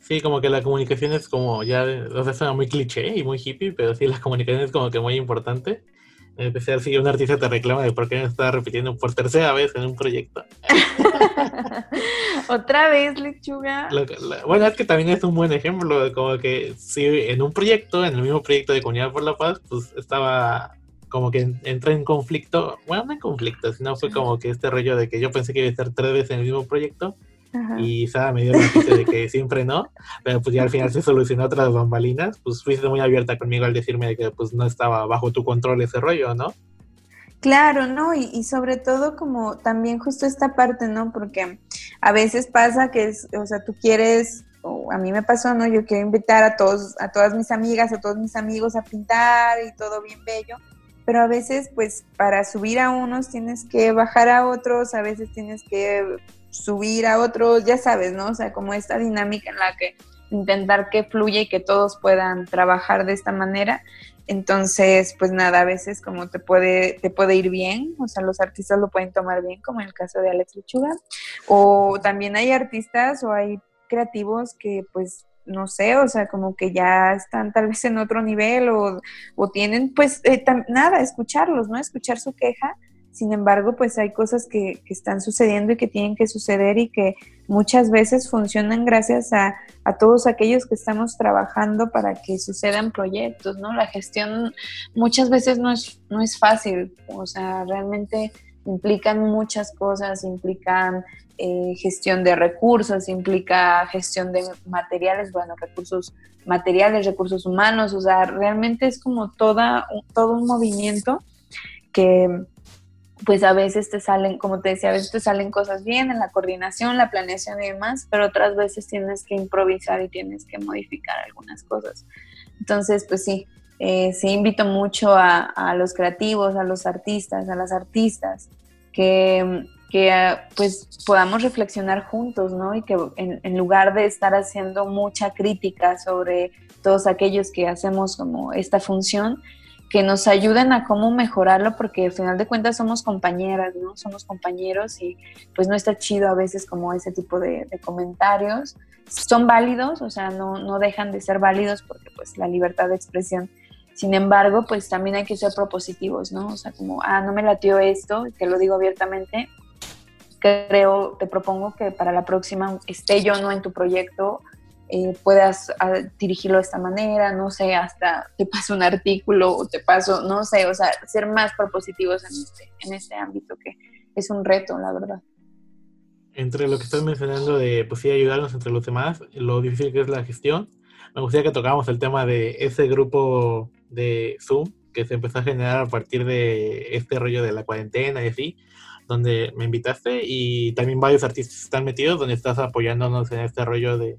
Sí, como que la comunicación es como ya, o sea, suena muy cliché y muy hippie, pero sí, la comunicación es como que muy importante. En especial si un artista te reclama de por qué no está repitiendo por tercera vez en un proyecto.
Otra vez, lechuga.
Lo que- la- bueno, es que también es un buen ejemplo de como que si en un proyecto, en el mismo proyecto de Comunidad por la Paz, pues estaba como que en- entré en conflicto, bueno, no en conflicto, sino fue como que este rollo de que yo pensé que iba a estar tres veces en el mismo proyecto
Ajá.
y Sara me dio la noticia de que siempre no, pero pues ya al final se solucionó otras bambalinas, pues fuiste muy abierta conmigo al decirme de que pues no estaba bajo tu control ese rollo, ¿no?
Claro, ¿no? Y, y sobre todo como también justo esta parte, ¿no? Porque a veces pasa que es, o sea, tú quieres, o a mí me pasó, ¿no? Yo quiero invitar a todos, a todas mis amigas, a todos mis amigos a pintar y todo bien bello, pero a veces, pues, para subir a unos tienes que bajar a otros, a veces tienes que subir a otros, ya sabes, ¿no? O sea, como esta dinámica en la que intentar que fluya y que todos puedan trabajar de esta manera. Entonces, pues nada, a veces como te puede, te puede ir bien, o sea, los artistas lo pueden tomar bien, como en el caso de Alex Lechuga, o también hay artistas o hay creativos que pues no sé, o sea, como que ya están tal vez en otro nivel o, o tienen pues eh, nada, escucharlos, ¿no? Escuchar su queja. Sin embargo, pues hay cosas que, que están sucediendo y que tienen que suceder y que muchas veces funcionan gracias a, a todos aquellos que estamos trabajando para que sucedan proyectos, ¿no? La gestión muchas veces no es, no es fácil, o sea, realmente implican muchas cosas, implican eh, gestión de recursos, implica gestión de materiales, bueno, recursos materiales, recursos humanos, o sea, realmente es como toda, todo un movimiento que pues a veces te salen, como te decía, a veces te salen cosas bien en la coordinación, la planeación y demás, pero otras veces tienes que improvisar y tienes que modificar algunas cosas. Entonces, pues sí, eh, sí invito mucho a, los creativos, a los artistas, a las artistas, que, que pues podamos reflexionar juntos, ¿no? Y que en, en lugar de estar haciendo mucha crítica sobre todos aquellos que hacemos como esta función, que nos ayuden a cómo mejorarlo, porque al final de cuentas somos compañeras, ¿no? Somos compañeros y pues no está chido a veces como ese tipo de, de comentarios. Son válidos, o sea, no, no dejan de ser válidos porque pues la libertad de expresión. Sin embargo, pues también hay que ser propositivos, ¿no? O sea, como, ah, no me latió esto, que lo digo abiertamente, creo, te propongo que para la próxima esté yo no en tu proyecto, eh, puedas a, dirigirlo de esta manera, no sé, hasta te paso un artículo o te paso, no sé, o sea, ser más propositivos en este, en este ámbito que es un reto, la verdad.
Entre lo que estás mencionando de, pues sí, ayudarnos entre los demás, lo difícil que es la gestión, me gustaría que tocáramos el tema de ese grupo de Zoom que se empezó a generar a partir de este rollo de la cuarentena y así, donde me invitaste y también varios artistas están metidos, donde estás apoyándonos en este rollo de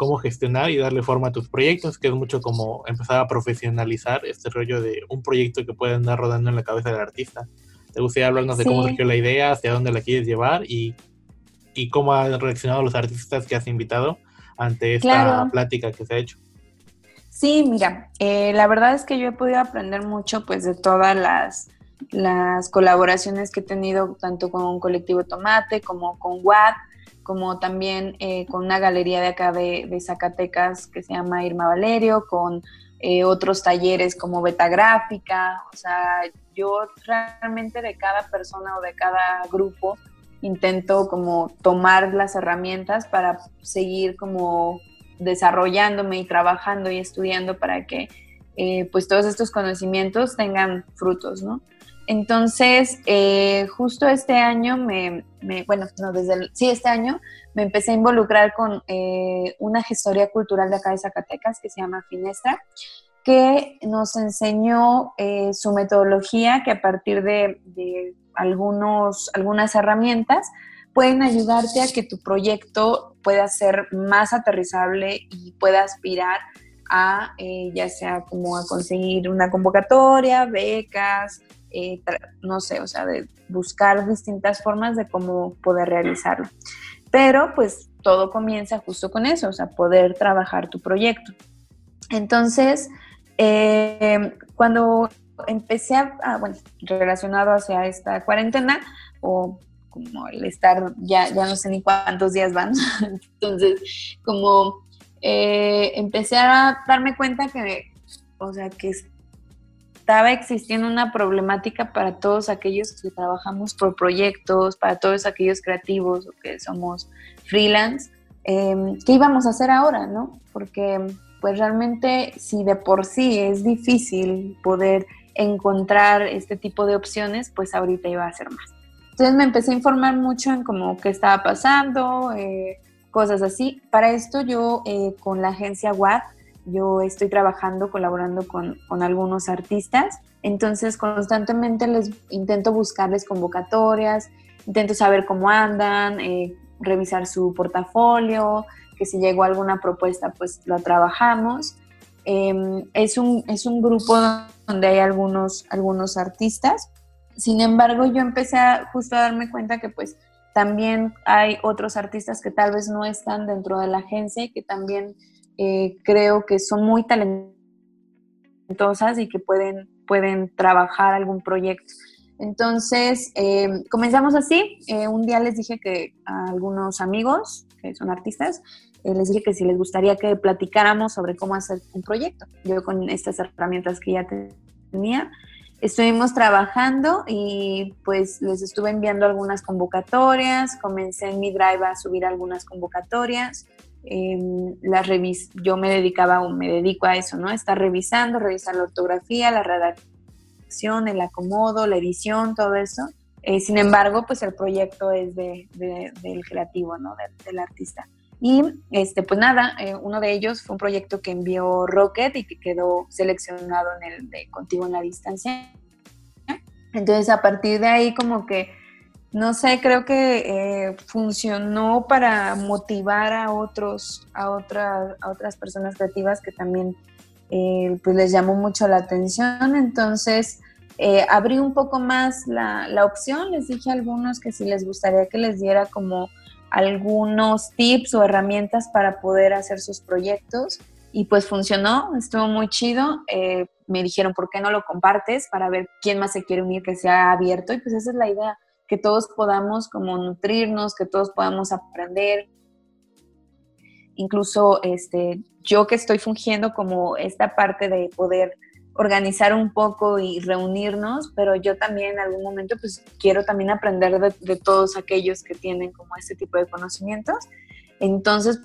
cómo gestionar y darle forma a tus proyectos, que es mucho como empezar a profesionalizar este rollo de un proyecto que puede andar rodando en la cabeza del artista. ¿Te gustaría hablarnos de cómo surgió la idea, hacia dónde la quieres llevar y, y cómo han reaccionado los artistas que has invitado ante esta claro. plática que se ha hecho?
Sí, mira, eh, la verdad es que yo he podido aprender mucho pues de todas las, las colaboraciones que he tenido tanto con Colectivo Tomate como con WAD, como también eh, con una galería de acá de, Zacatecas que se llama Irma Valerio, con eh, otros talleres como Betagráfica, o sea, yo realmente de cada persona o de cada grupo intento como tomar las herramientas para seguir como desarrollándome y trabajando y estudiando para que eh, pues todos estos conocimientos tengan frutos, ¿no? Entonces, eh, justo este año me, bueno, no, desde el, sí, este año me empecé a involucrar con eh, una gestoría cultural de acá de Zacatecas que se llama Finestra, que nos enseñó eh, su metodología que a partir de, de algunos, algunas herramientas pueden ayudarte a que tu proyecto pueda ser más aterrizable y pueda aspirar a eh, ya sea como a conseguir una convocatoria, becas, eh, no sé, o sea, de buscar distintas formas de cómo poder realizarlo. Pero pues todo comienza justo con eso, o sea, poder trabajar tu proyecto. Entonces, eh, cuando empecé a, bueno, relacionado hacia esta cuarentena, o como el estar, ya, ya no sé ni cuántos días van, entonces, como eh, empecé a darme cuenta que, o sea, que estaba existiendo una problemática para todos aquellos que trabajamos por proyectos, para todos aquellos creativos o que somos freelance, em, ¿qué íbamos a hacer ahora, no? Porque pues realmente si de por sí es difícil poder encontrar este tipo de opciones, pues ahorita iba a ser más. Entonces me empecé a informar mucho en cómo qué estaba pasando, eh, cosas así. Para esto yo eh, con la agencia WAD, yo estoy trabajando, colaborando con, algunos artistas, entonces constantemente les intento buscarles convocatorias, intento saber cómo andan, eh, revisar su portafolio, que si llegó alguna propuesta, pues la trabajamos. Em, es, un, es un grupo donde hay algunos, algunos artistas. Sin embargo, yo empecé a, justo a darme cuenta que pues también hay otros artistas que tal vez no están dentro de la agencia y que también eh, creo que son muy talentosas y que pueden, pueden trabajar algún proyecto. Entonces, em, comenzamos así. Eh, un día les dije que a algunos amigos, que son artistas, eh, les dije que si les gustaría que platicáramos sobre cómo hacer un proyecto. Yo con estas herramientas que ya tenía, estuvimos trabajando y pues les estuve enviando algunas convocatorias, comencé en mi drive a subir algunas convocatorias. Eh, las revis yo me dedicaba o me dedico a eso, ¿no? Estar revisando, revisar la ortografía, la redacción, el acomodo, la edición, todo eso. Eh, sin embargo, pues el proyecto es de, del creativo, ¿no? del artista. Y este, pues nada, eh, uno de ellos fue un proyecto que envió Rocket y que quedó seleccionado en el de Contigo en la Distancia. Entonces a partir de ahí como que, no sé, creo que eh, funcionó para motivar a otros, a, otras a otras personas creativas que también eh, pues les llamó mucho la atención. Entonces abrí un poco más la, la opción, les dije a algunos que si les gustaría que les diera como algunos tips o herramientas para poder hacer sus proyectos y pues funcionó, estuvo muy chido. Eh, me dijeron, ¿por qué no lo compartes? Para ver quién más se quiere unir, que sea abierto. Y pues esa es la idea, que todos podamos como nutrirnos, que todos podamos aprender. Incluso este, yo que estoy fungiendo como esta parte de poder organizar un poco y reunirnos, pero yo también en algún momento pues quiero también aprender de, todos aquellos que tienen como este tipo de conocimientos. Entonces,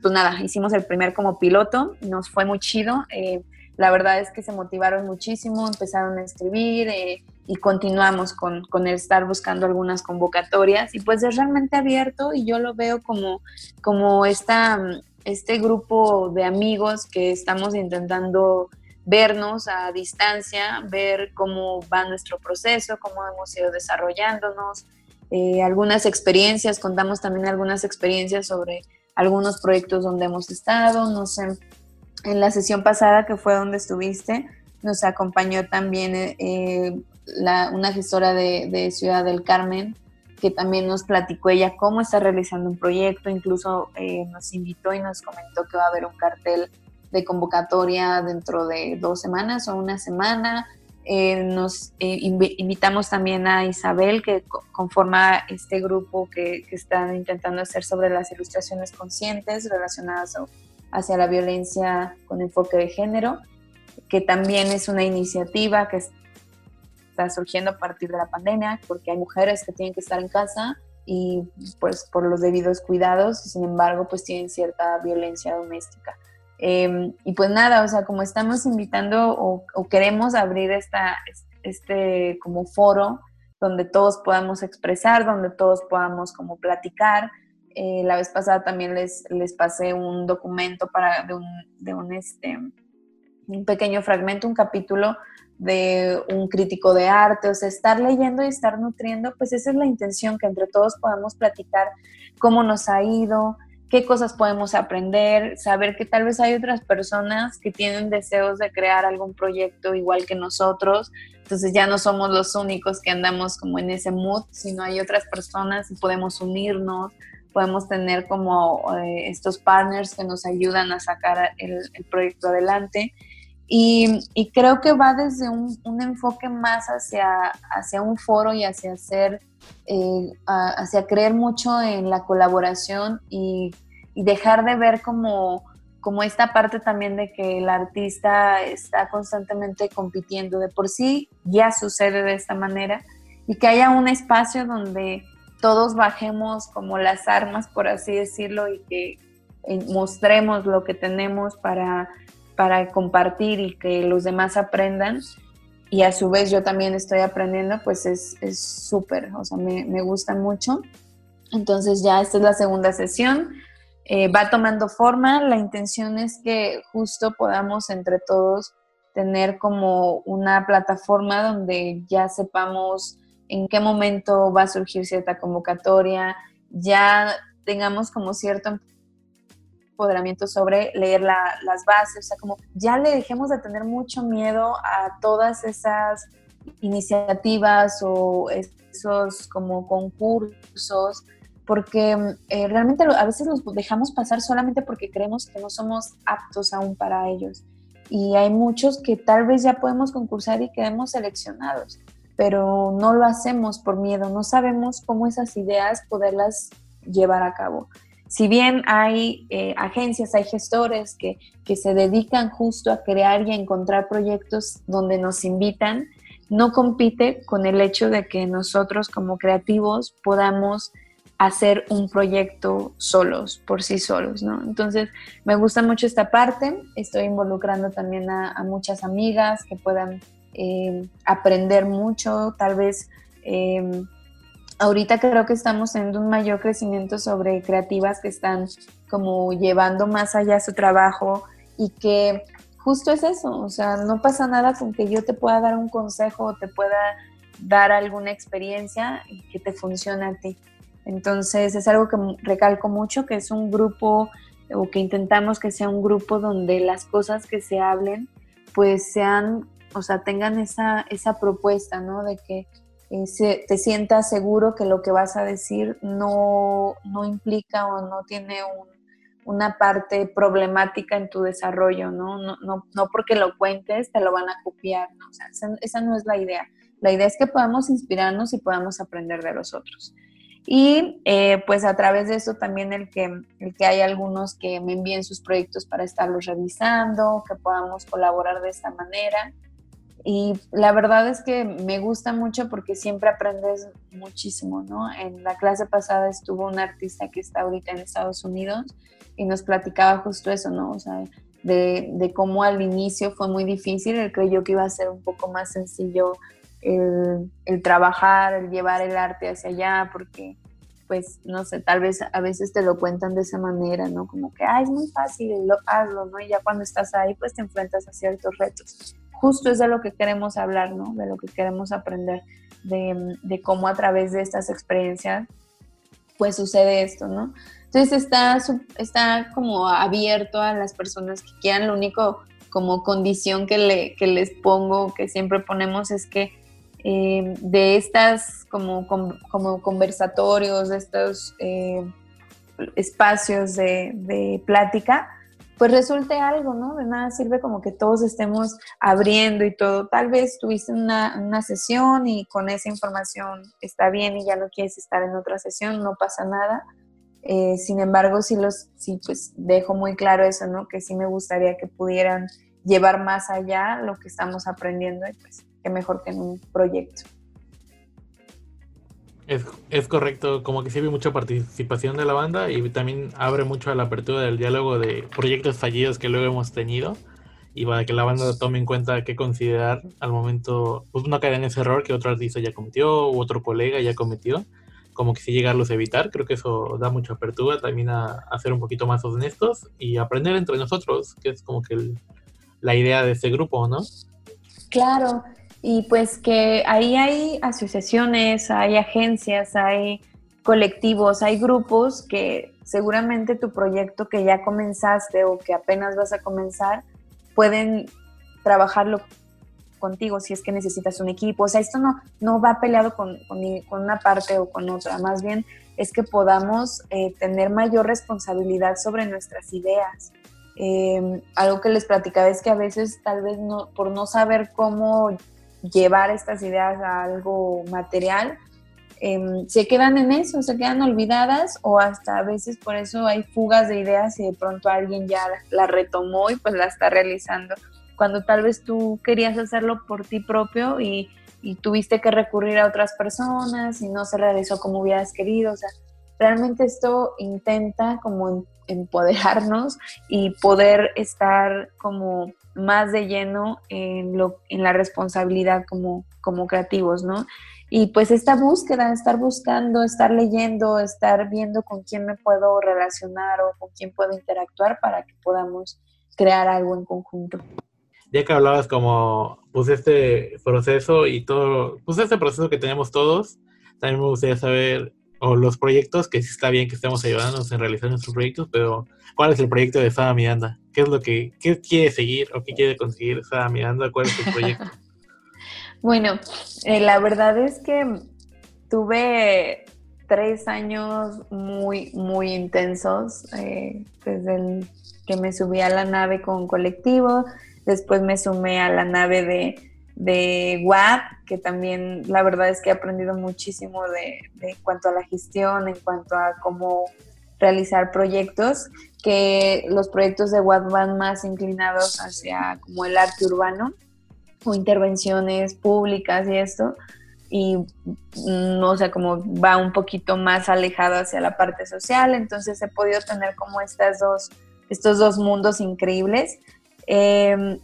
pues nada, hicimos el primer como piloto, nos fue muy chido. Eh, la verdad es que se motivaron muchísimo, empezaron a escribir eh, y continuamos con, con, el estar buscando algunas convocatorias. Y pues es realmente abierto y yo lo veo como, como esta, este grupo de amigos que estamos intentando vernos a distancia, ver cómo va nuestro proceso, cómo hemos ido desarrollándonos, eh, algunas experiencias, contamos también algunas experiencias sobre algunos proyectos donde hemos estado, no sé, en la sesión pasada que fue donde estuviste, nos acompañó también eh, una gestora de, Ciudad del Carmen, que también nos platicó ella cómo está realizando un proyecto, incluso eh, nos invitó y nos comentó que va a haber un cartel de convocatoria dentro de dos semanas o una semana. Eh, nos eh, invitamos también a Isabel, que conforma este grupo que, que, están intentando hacer sobre las ilustraciones conscientes relacionadas hacia la violencia con enfoque de género, que también es una iniciativa que está surgiendo a partir de la pandemia, porque hay mujeres que tienen que estar en casa y pues por los debidos cuidados, sin embargo, pues tienen cierta violencia doméstica. Em, y pues nada, o sea, como estamos invitando o, queremos abrir esta, este como foro donde todos podamos expresar, donde todos podamos como platicar. Eh, la vez pasada también les, les pasé un documento para, de, un, de un, este, un pequeño fragmento, un capítulo de un crítico de arte, o sea, estar leyendo y estar nutriendo, pues esa es la intención, que entre todos podamos platicar cómo nos ha ido, qué cosas podemos aprender, saber que tal vez hay otras personas que tienen deseos de crear algún proyecto igual que nosotros, entonces ya no somos los únicos que andamos como en ese mood, sino hay otras personas y podemos unirnos, podemos tener como eh, estos partners que nos ayudan a sacar el, proyecto adelante. Y, creo que va desde un, enfoque más hacia, hacia un foro y hacia hacer eh, hacia creer mucho en la colaboración y, dejar de ver como como esta parte también de que el artista está constantemente compitiendo. De por sí ya sucede de esta manera y que haya un espacio donde todos bajemos como las armas, por así decirlo, y que eh, mostremos lo que tenemos para, para compartir y que los demás aprendan. Y a su vez yo también estoy aprendiendo, pues es súper, o sea, me, me gusta mucho. Entonces ya esta es la segunda sesión. Eh, va tomando forma. La intención es que justo podamos entre todos tener como una plataforma donde ya sepamos en qué momento va a surgir cierta convocatoria, ya tengamos como cierto empoderamiento sobre leer las bases, o sea, como ya le dejemos de tener mucho miedo a todas esas iniciativas o esos como concursos porque eh, realmente a veces los dejamos pasar solamente porque creemos que no somos aptos aún para ellos. Y hay muchos que tal vez ya podemos concursar y quedemos seleccionados, pero no lo hacemos por miedo, no sabemos cómo esas ideas poderlas llevar a cabo. Si bien hay eh, agencias, hay gestores que, que se dedican justo a crear y a encontrar proyectos donde nos invitan, no compite con el hecho de que nosotros como creativos podamos hacer un proyecto solos, por sí solos, ¿no? Entonces, me gusta mucho esta parte, estoy involucrando también a, muchas amigas que puedan eh, aprender mucho, tal vez eh, ahorita creo que estamos en un mayor crecimiento sobre creativas que están como llevando más allá su trabajo y que justo es eso, o sea, no pasa nada con que yo te pueda dar un consejo o te pueda dar alguna experiencia que te funcione a ti. Entonces es algo que recalco mucho, que es un grupo o que intentamos que sea un grupo donde las cosas que se hablen pues sean, o sea, tengan esa, esa propuesta, ¿no? De que eh, te sientas seguro que lo que vas a decir no, no implica o no tiene una parte problemática en tu desarrollo, ¿no? No, ¿no? no porque lo cuentes te lo van a copiar, ¿no? O sea, esa, esa no es la idea. La idea es que podamos inspirarnos y podamos aprender de los otros. Y eh, pues a través de eso también el que, el que hay algunos que me envíen sus proyectos para estarlos revisando, que podamos colaborar de esta manera. Y la verdad es que me gusta mucho porque siempre aprendes muchísimo, ¿no? En la clase pasada estuvo un artista que está ahorita en Estados Unidos y nos platicaba justo eso, ¿no? O sea, de, de cómo al inicio fue muy difícil, él creyó que iba a ser un poco más sencillo el, trabajar, el llevar el arte hacia allá, porque pues no sé, tal vez a veces te lo cuentan de esa manera, ¿no? Como que, ah, es muy fácil, lo, hazlo, ¿no? Y ya cuando estás ahí, pues te enfrentas a ciertos retos. Justo es de lo que queremos hablar, ¿no? De lo que queremos aprender, de, de cómo a través de estas experiencias, pues sucede esto, ¿no? Entonces está, está como abierto a las personas que quieran, lo único como condición que, le, que les pongo, que siempre ponemos es que eh, de estas como, como, conversatorios, de estos eh, espacios de, plática, pues resulte algo, ¿no? De nada sirve como que todos estemos abriendo y todo. Tal vez tuviste una, sesión y con esa información está bien y ya no quieres estar en otra sesión, no pasa nada. Eh, sin embargo, sí, los, sí, pues dejo muy claro eso, ¿no? Que sí me gustaría que pudieran llevar más allá lo que estamos aprendiendo y pues que mejor que en un proyecto.
Es, correcto, como que sí hay mucha participación de la banda y también abre mucho a la apertura del diálogo de proyectos fallidos que luego hemos tenido y para que la banda tome en cuenta qué considerar al momento, pues no caer en ese error que otro artista ya cometió u otro colega ya cometió, como que sí llegarlos a evitar, creo que eso da mucha apertura también a, a ser un poquito más honestos y aprender entre nosotros, que es como que la idea de este grupo, ¿no?
Claro, y pues que ahí hay asociaciones, hay agencias, hay colectivos, hay grupos que seguramente tu proyecto que ya comenzaste o que apenas vas a comenzar pueden trabajarlo contigo si es que necesitas un equipo. O sea, esto no, no va peleado con, con, una parte o con otra, más bien es que podamos eh, tener mayor responsabilidad sobre nuestras ideas. Eh, algo que les platicaba es que a veces tal vez no, por no saber cómo llevar estas ideas a algo material, em, se quedan en eso, se quedan olvidadas o hasta a veces por eso hay fugas de ideas y de pronto alguien ya la retomó y pues la está realizando, cuando tal vez tú querías hacerlo por ti propio y, y tuviste que recurrir a otras personas y no se realizó como hubieras querido, o sea, realmente esto intenta como empoderarnos y poder estar como más de lleno en, lo, en la responsabilidad como, como creativos, ¿no? Y pues esta búsqueda, estar buscando, estar leyendo, estar viendo con quién me puedo relacionar o con quién puedo interactuar para que podamos crear algo en conjunto.
Ya que hablabas como, pues este proceso y todo, pues este proceso que tenemos todos, también me gustaría saber o los proyectos, que sí está bien que estemos ayudándonos en realizar nuestros proyectos, pero ¿cuál es el proyecto de Sada Miranda? ¿Qué es lo que qué quiere seguir o qué quiere conseguir Sada Miranda? ¿Cuál es su proyecto?
bueno, eh, la verdad es que tuve tres años muy, muy intensos, eh, desde el que me subí a la nave con colectivo, después me sumé a la nave de de WAP, que también la verdad es que he aprendido muchísimo de, en cuanto a la gestión, en cuanto a cómo realizar proyectos, que los proyectos de WAP van más inclinados hacia como el arte urbano o intervenciones públicas y esto, y no mm, sé, como va un poquito más alejado hacia la parte social, entonces he podido tener como estas dos, estos dos mundos increíbles. Eh,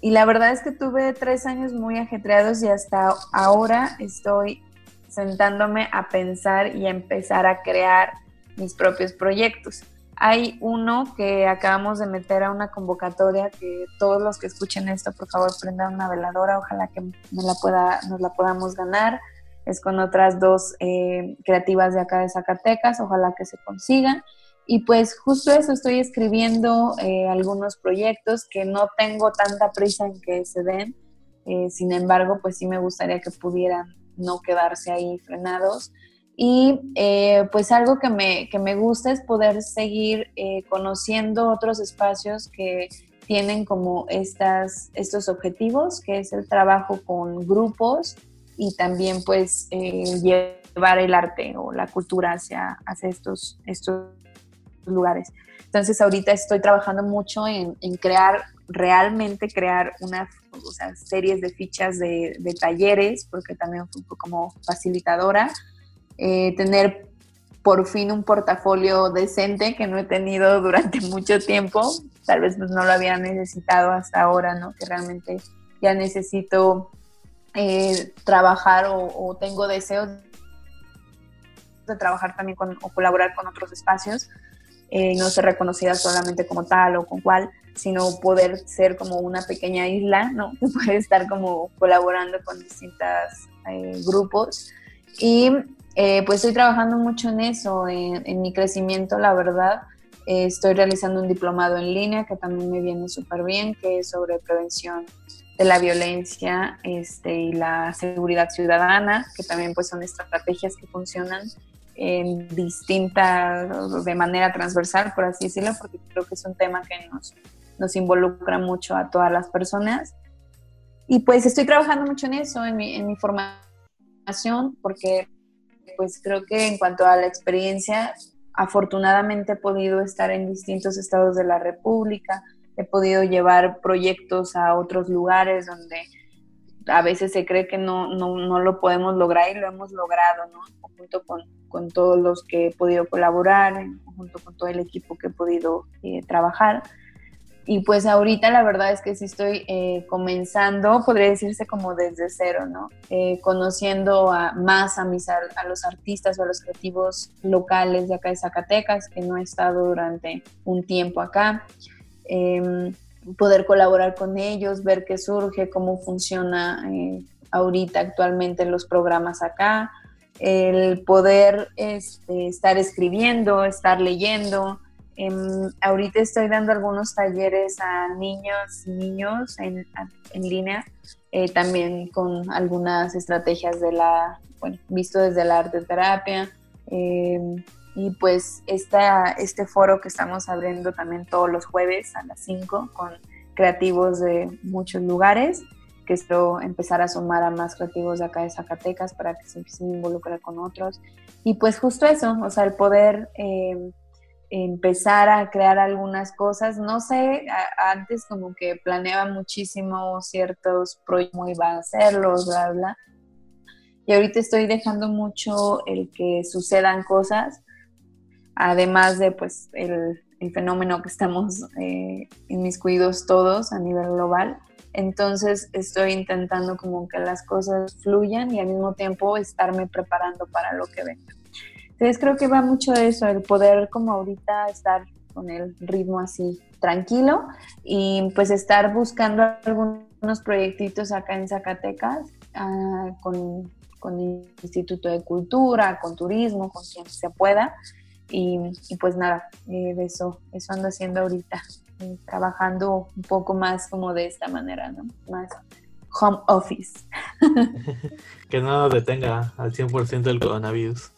y la verdad es que tuve tres años muy ajetreados y hasta ahora estoy sentándome a pensar y a empezar a crear mis propios proyectos. Hay uno que acabamos de meter a una convocatoria que todos los que escuchen esto, por favor, prendan una veladora, ojalá que la nos la podamos ganar. Es con otras dos eh, creativas de acá de Zacatecas, ojalá que se consigan. Y pues justo eso, estoy escribiendo eh, algunos proyectos que no tengo tanta prisa en que se den, eh, sin embargo, pues sí me gustaría que pudieran no quedarse ahí frenados. Y eh, pues algo que me, que me gusta es poder seguir conociendo otros espacios que tienen como estas, estos objetivos, que es el trabajo con grupos y también pues llevar el arte o la cultura hacia, hacia estos, estos lugares. Entonces ahorita estoy trabajando mucho en, crear, realmente crear unas series de fichas de, talleres, porque también fui como facilitadora, eh, tener por fin un portafolio decente que no he tenido durante mucho tiempo, tal vez pues, no lo había necesitado hasta ahora, ¿no? Que realmente ya necesito eh, trabajar o, tengo deseos de trabajar también con, o colaborar con otros espacios eh, no ser reconocida solamente como tal o con cual, sino poder ser como una pequeña isla, ¿no? Que puede estar como colaborando con distintos eh, grupos. Y eh, pues estoy trabajando mucho en eso, en, mi crecimiento, la verdad. estoy realizando un diplomado en línea que también me viene súper bien, que es sobre prevención de la violencia este, y la seguridad ciudadana, que también pues son estrategias que funcionan en distintas, de manera transversal, por así decirlo, porque creo que es un tema que nos, nos involucra mucho a todas las personas. Y pues estoy trabajando mucho en eso, en mi, en mi formación, porque pues creo que en cuanto a la experiencia, afortunadamente he podido estar en distintos estados de la República, he podido llevar proyectos a otros lugares donde a veces se cree que no, no, no lo podemos lograr y lo hemos logrado, ¿no? Junto con con todos los que he podido colaborar, junto con todo el equipo que he podido eh, trabajar. Y pues ahorita la verdad es que sí estoy eh, comenzando, podría decirse como desde cero, ¿no? Eh, conociendo a, más a, mis, a, los artistas o a los creativos locales de acá de Zacatecas, que no he estado durante un tiempo acá. Em, poder colaborar con ellos, ver qué surge, cómo funciona ahorita actualmente los programas acá, el poder este, estar escribiendo, estar leyendo. Em, ahorita estoy dando algunos talleres a niños y niños en, línea, eh, también con algunas estrategias de la, bueno, visto desde la arte terapia. Em, y pues esta, este foro que estamos abriendo también todos los jueves a las 5 con creativos de muchos lugares quiero empezar a sumar a más creativos de acá de Zacatecas para que se empiecen a involucrar con otros. Y pues justo eso, o sea, el poder eh, empezar a crear algunas cosas. No sé, a- antes como que planeaba muchísimo ciertos proyectos, iba a hacerlos, bla, bla. Y ahorita estoy dejando mucho el que sucedan cosas, además de pues el, el fenómeno que estamos eh, inmiscuidos todos a nivel global. Entonces estoy intentando como que las cosas fluyan y al mismo tiempo estarme preparando para lo que venga. Entonces creo que va mucho de eso, el poder como ahorita estar con el ritmo así tranquilo y pues estar buscando algunos proyectitos acá en Zacatecas ah, con, con el Instituto de Cultura, con turismo, con quien se pueda. Y, pues nada, eh, eso, eso ando haciendo ahorita, trabajando un poco más como de esta manera, ¿no? Más home office.
Que no nos detenga al 100% el coronavirus.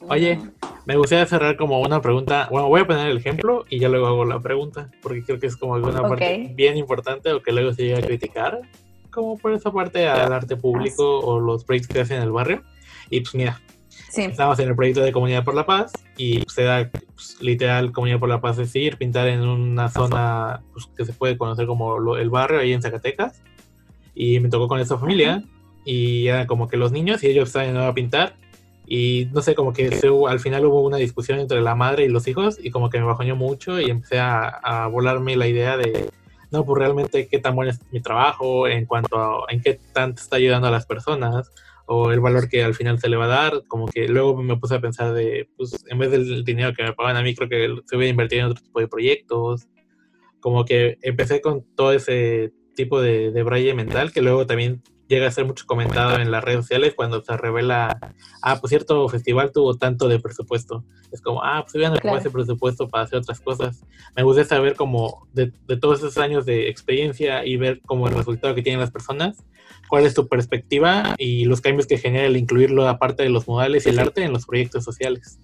Oye, me gustaría cerrar como una pregunta. Bueno, voy a poner el ejemplo y ya luego hago la pregunta, porque creo que es como alguna parte bien importante o que luego se llega a criticar, como por esa parte al arte público o los proyectos que hacen en el barrio. Y pues mira,
Sí,
estamos en el proyecto de Comunidad por la Paz y pues, se da pues, literal Comunidad por la Paz es ir, pintar en una zona pues, que se puede conocer como lo- el barrio ahí en Zacatecas. Y me tocó con esta familia y eran como que los niños y ellos estaban a pintar. Y no sé, como que se al final hubo una discusión entre la madre y los hijos y como que me bajoñó mucho y empecé a, a volarme la idea de, no, pues realmente qué tan bueno es mi trabajo en cuanto a en qué tanto está ayudando a las personas o el valor que al final se le va a dar, como que luego me puse a pensar de, pues en vez del dinero que me pagan a mí, creo que se voy a invertir en otro tipo de proyectos, como que empecé con todo ese tipo de, de braille mental que luego también llega a ser mucho comentado en las redes sociales cuando se revela, ah, pues cierto festival tuvo tanto de presupuesto. Es como, ah, pues hubieran
Claro.
ese presupuesto para hacer otras cosas. Me gustaría saber como de, de todos esos años de experiencia y ver como el resultado que tienen las personas, cuál es tu perspectiva y los cambios que genera el incluirlo aparte de los modales y el arte en los proyectos sociales.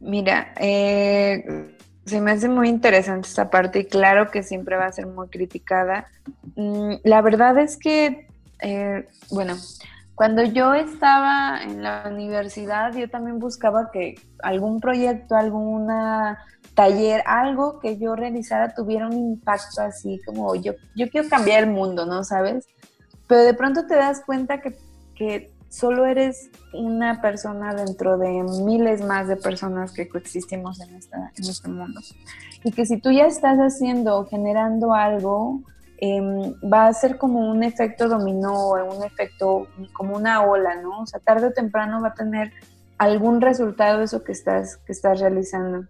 Mira, eh, se me hace muy interesante esta parte y claro que siempre va a ser muy criticada. Mm, la verdad es que, eh, bueno, cuando yo estaba en la universidad, yo también buscaba que algún proyecto, alguna taller, algo que yo realizara tuviera un impacto así como yo, yo quiero cambiar el mundo, ¿no? ¿Sabes? Pero de pronto te das cuenta que, que solo eres una persona dentro de miles más de personas que coexistimos en, este mundo. Y que si tú ya estás haciendo, generando algo, eh, va a ser como un efecto dominó, un efecto como una ola, ¿no? O sea, tarde o temprano va a tener algún resultado eso que estás, que estás realizando.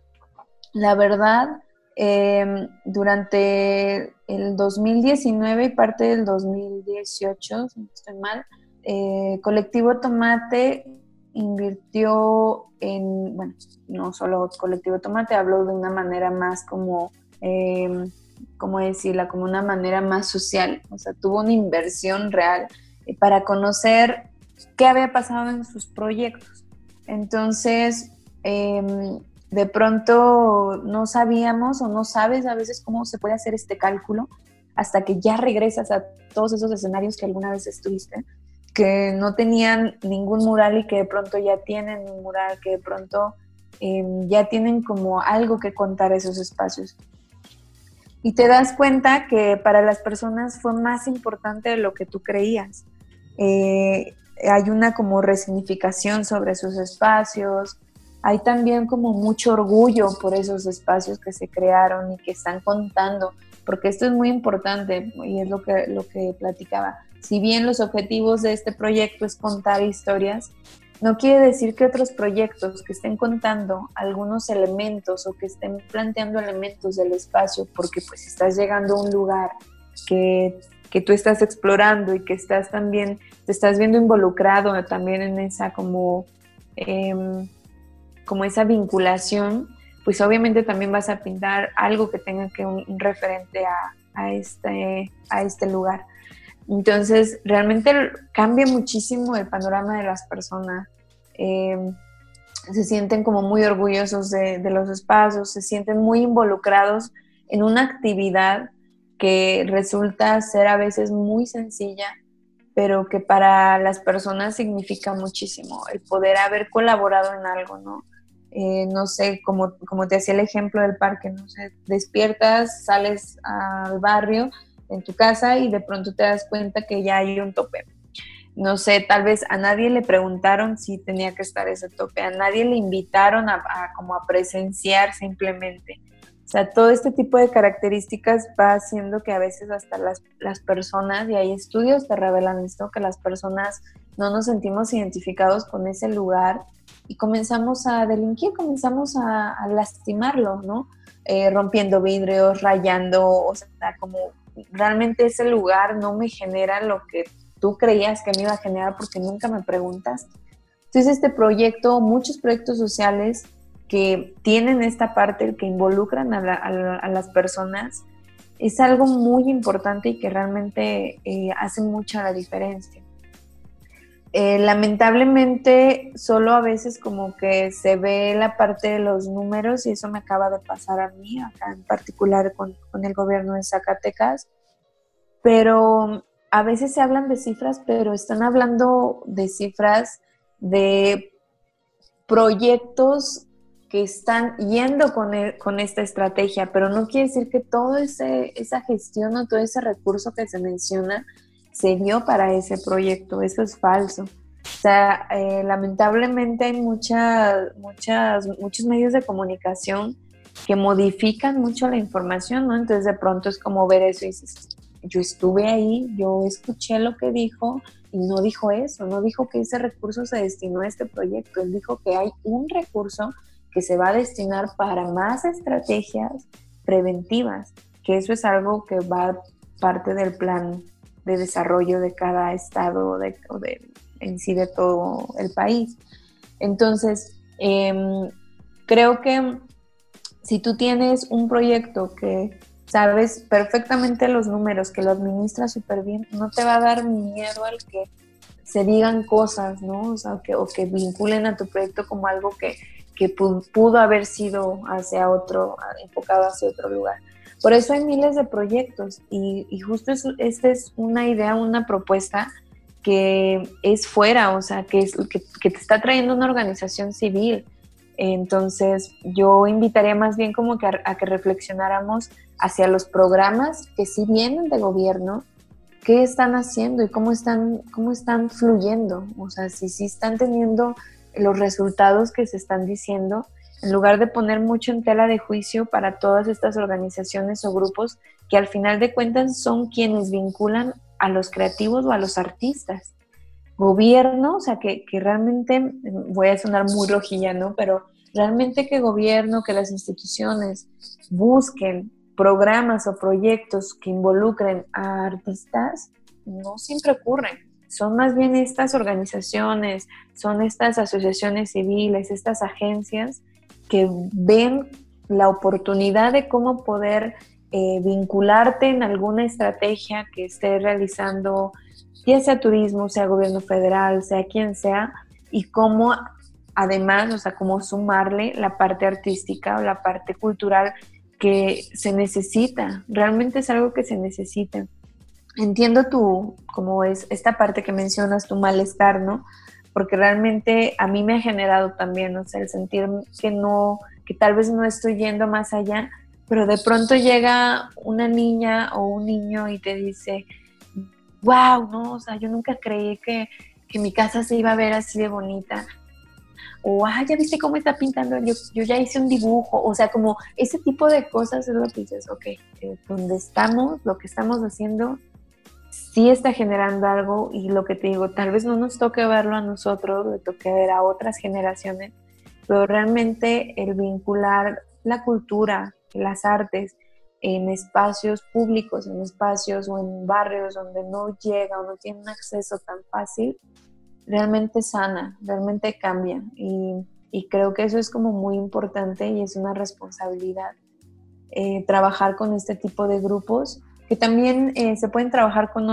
La verdad, eh, durante el 2019 y parte del 2018, si no estoy mal, eh, Colectivo Tomate invirtió en, bueno, no solo Colectivo Tomate, hablo de una manera más como, eh, ¿cómo decirla? Como una manera más social, o sea, tuvo una inversión real eh, para conocer qué había pasado en sus proyectos. Entonces, eh, de pronto no sabíamos o no sabes a veces cómo se puede hacer este cálculo hasta que ya regresas a todos esos escenarios que alguna vez estuviste que no tenían ningún mural y que de pronto ya tienen un mural, que de pronto eh, ya tienen como algo que contar esos espacios. Y te das cuenta que para las personas fue más importante de lo que tú creías. Eh, hay una como resignificación sobre esos espacios, hay también como mucho orgullo por esos espacios que se crearon y que están contando, porque esto es muy importante y es lo que, lo que platicaba. Si bien los objetivos de este proyecto es contar historias, no quiere decir que otros proyectos que estén contando algunos elementos o que estén planteando elementos del espacio, porque pues estás llegando a un lugar que, que tú estás explorando y que estás también, te estás viendo involucrado también en esa como, eh, como esa vinculación, pues obviamente también vas a pintar algo que tenga que un, referente a, este, a este lugar. Entonces, realmente cambia muchísimo el panorama de las personas. Eh, se sienten como muy orgullosos de, de, los espacios, se sienten muy involucrados en una actividad que resulta ser a veces muy sencilla, pero que para las personas significa muchísimo el poder haber colaborado en algo, ¿no? Eh, no sé, como, como te hacía el ejemplo del parque, no sé, despiertas, sales al barrio, en tu casa y de pronto te das cuenta que ya hay un tope. No sé, tal vez a nadie le preguntaron si tenía que estar ese tope, a nadie le invitaron a, como a presenciar simplemente. O sea, todo este tipo de características va haciendo que a veces hasta las, las personas, y hay estudios que revelan esto, que las personas no nos sentimos identificados con ese lugar y comenzamos a delinquir, comenzamos a, lastimarlo, ¿no? Eh, rompiendo vidrios, rayando, o sea, como realmente ese lugar no me genera lo que tú creías que me iba a generar porque nunca me preguntas. Entonces este proyecto, muchos proyectos sociales que tienen esta parte, que involucran a, las personas, es algo muy importante y que realmente eh, hace mucha la diferencia. Eh, lamentablemente solo a veces como que se ve la parte de los números y eso me acaba de pasar a mí, acá en particular con, con el gobierno de Zacatecas, pero a veces se hablan de cifras, pero están hablando de cifras de proyectos que están yendo con, e, con esta estrategia, pero no quiere decir que toda esa gestión o todo ese recurso que se menciona se dio para ese proyecto. Eso es falso. O sea, eh, lamentablemente hay muchas, muchas, muchos medios de comunicación que modifican mucho la información, ¿no? Entonces de pronto es como ver eso y dices, yo estuve ahí, yo escuché lo que dijo y no dijo eso, no dijo que ese recurso se destinó a este proyecto, él dijo que hay un recurso que se va a destinar para más estrategias preventivas, que eso es algo que va parte del plan de desarrollo de cada estado de, o de, en sí de todo el país. Entonces, em, creo que si tú tienes un proyecto que sabes perfectamente los números, que lo administras súper bien, no te va a dar miedo al que se digan cosas, ¿no? O sea, que, o que vinculen a tu proyecto como algo que, que pudo haber sido hacia otro, enfocado hacia otro lugar. Por eso hay miles de proyectos y, justo esta es una idea, una propuesta que es fuera, o sea, que, es, que, te está trayendo una organización civil. Entonces, yo invitaría más bien como que a, que reflexionáramos hacia los programas que sí vienen de gobierno, qué están haciendo y cómo están, cómo están fluyendo, o sea, si sí están teniendo los resultados que se están diciendo, en lugar de poner mucho en tela de juicio para todas estas organizaciones o grupos que al final de cuentas son quienes vinculan a los creativos o a los artistas. Gobierno, o sea, que, que realmente, voy a sonar muy rojilla, ¿no? Pero realmente que gobierno, que las instituciones busquen programas o proyectos que involucren a artistas, no siempre ocurren son más bien estas organizaciones, son estas asociaciones civiles, estas agencias que ven la oportunidad de cómo poder eh, vincularte en alguna estrategia que esté realizando, ya sea turismo, sea gobierno federal, sea quien sea, y cómo además, o sea, cómo sumarle la parte artística o la parte cultural que se necesita, realmente es algo que se necesita entiendo tu, como es esta parte que mencionas, tu malestar, ¿no? Porque realmente a mí me ha generado también, o sea, el sentir que no, que tal vez no estoy yendo más allá, pero de pronto llega una niña o un niño y te dice, wow, no, o sea, yo nunca creí que, que mi casa se iba a ver así de bonita. O, ah, ya viste cómo está pintando, yo, yo ya hice un dibujo, o sea, como ese tipo de cosas es lo que dices, ok, eh, donde estamos, lo que estamos haciendo, sí está generando algo y lo que te digo, tal vez no nos toque verlo a nosotros, le toque ver a otras generaciones, pero realmente el vincular la cultura, las artes en espacios públicos, en espacios o en barrios donde no llega o no tiene un acceso tan fácil, realmente sana, realmente cambia. Y, creo que eso es como muy importante y es una responsabilidad eh, trabajar con este tipo de grupos que también eh, se pueden trabajar con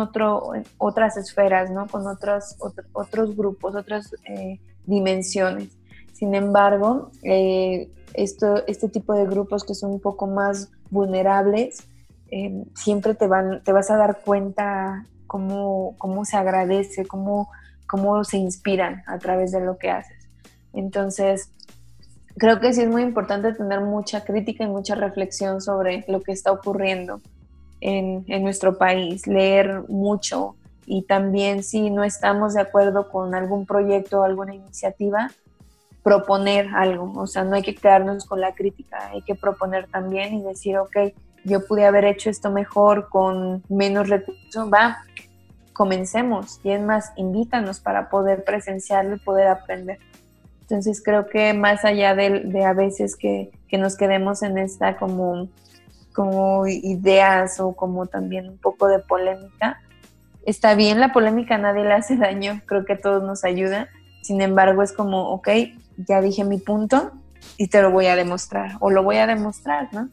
otras esferas, ¿no? con otros, otros grupos, otras eh, dimensiones. Sin embargo, eh, esto, este tipo de grupos que son un poco más vulnerables siempre te, van, te vas a dar cuenta cómo, cómo se agradece, cómo, cómo se inspiran a través de lo que haces. Entonces, creo que sí es muy importante tener mucha crítica y mucha reflexión sobre lo que está ocurriendo en, en, nuestro país, leer mucho y también si no estamos de acuerdo con algún proyecto o alguna iniciativa, proponer algo. O sea, no hay que quedarnos con la crítica, hay que proponer también y decir, ok, yo pude haber hecho esto mejor con menos recursos, va, comencemos. Y es más, invítanos para poder presenciarlo y poder aprender. Entonces creo que más allá de, a veces que, nos quedemos en esta como, como ideas o como también un poco de polémica, está bien la polémica, nadie le hace daño, creo que a todos nos ayuda. Sin embargo, es como, ok, ya dije mi punto y te lo voy a demostrar o lo voy a demostrar, ¿no?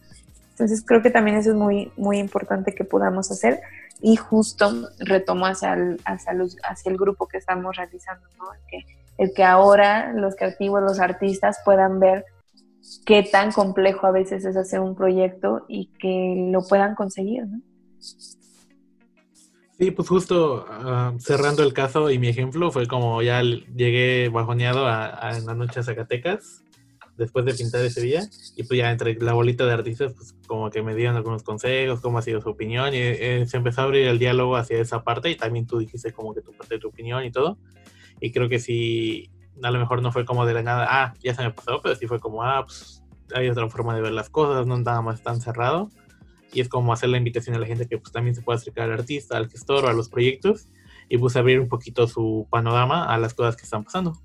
Entonces creo que también eso es muy, muy importante que podamos hacer y justo retomo hacia el, hacia, el grupo que estamos realizando, ¿no? que el que ahora los creativos, los artistas puedan ver qué tan complejo a veces es hacer un proyecto y que lo puedan conseguir, ¿no?
Sí, pues justo uh, cerrando el caso y mi ejemplo fue como ya llegué bajoneado a, a, en la noche a Zacatecas después de pintar ese día y pues ya entre la bolita de artistas pues como que me dieron algunos consejos, cómo ha sido su opinión y eh, se empezó a abrir el diálogo hacia esa parte y también tú dijiste como que tu parte de tu opinión y todo y creo que sí, a lo mejor no fue como de la nada, ah, ya se me pasó, pero sí fue como, ah, pues hay otra forma de ver las cosas, no nada más tan cerrado. Y es como hacer la invitación a la gente que pues también se pueda acercar al artista, al gestor o a los proyectos y pues abrir un poquito su panorama a las cosas que están pasando.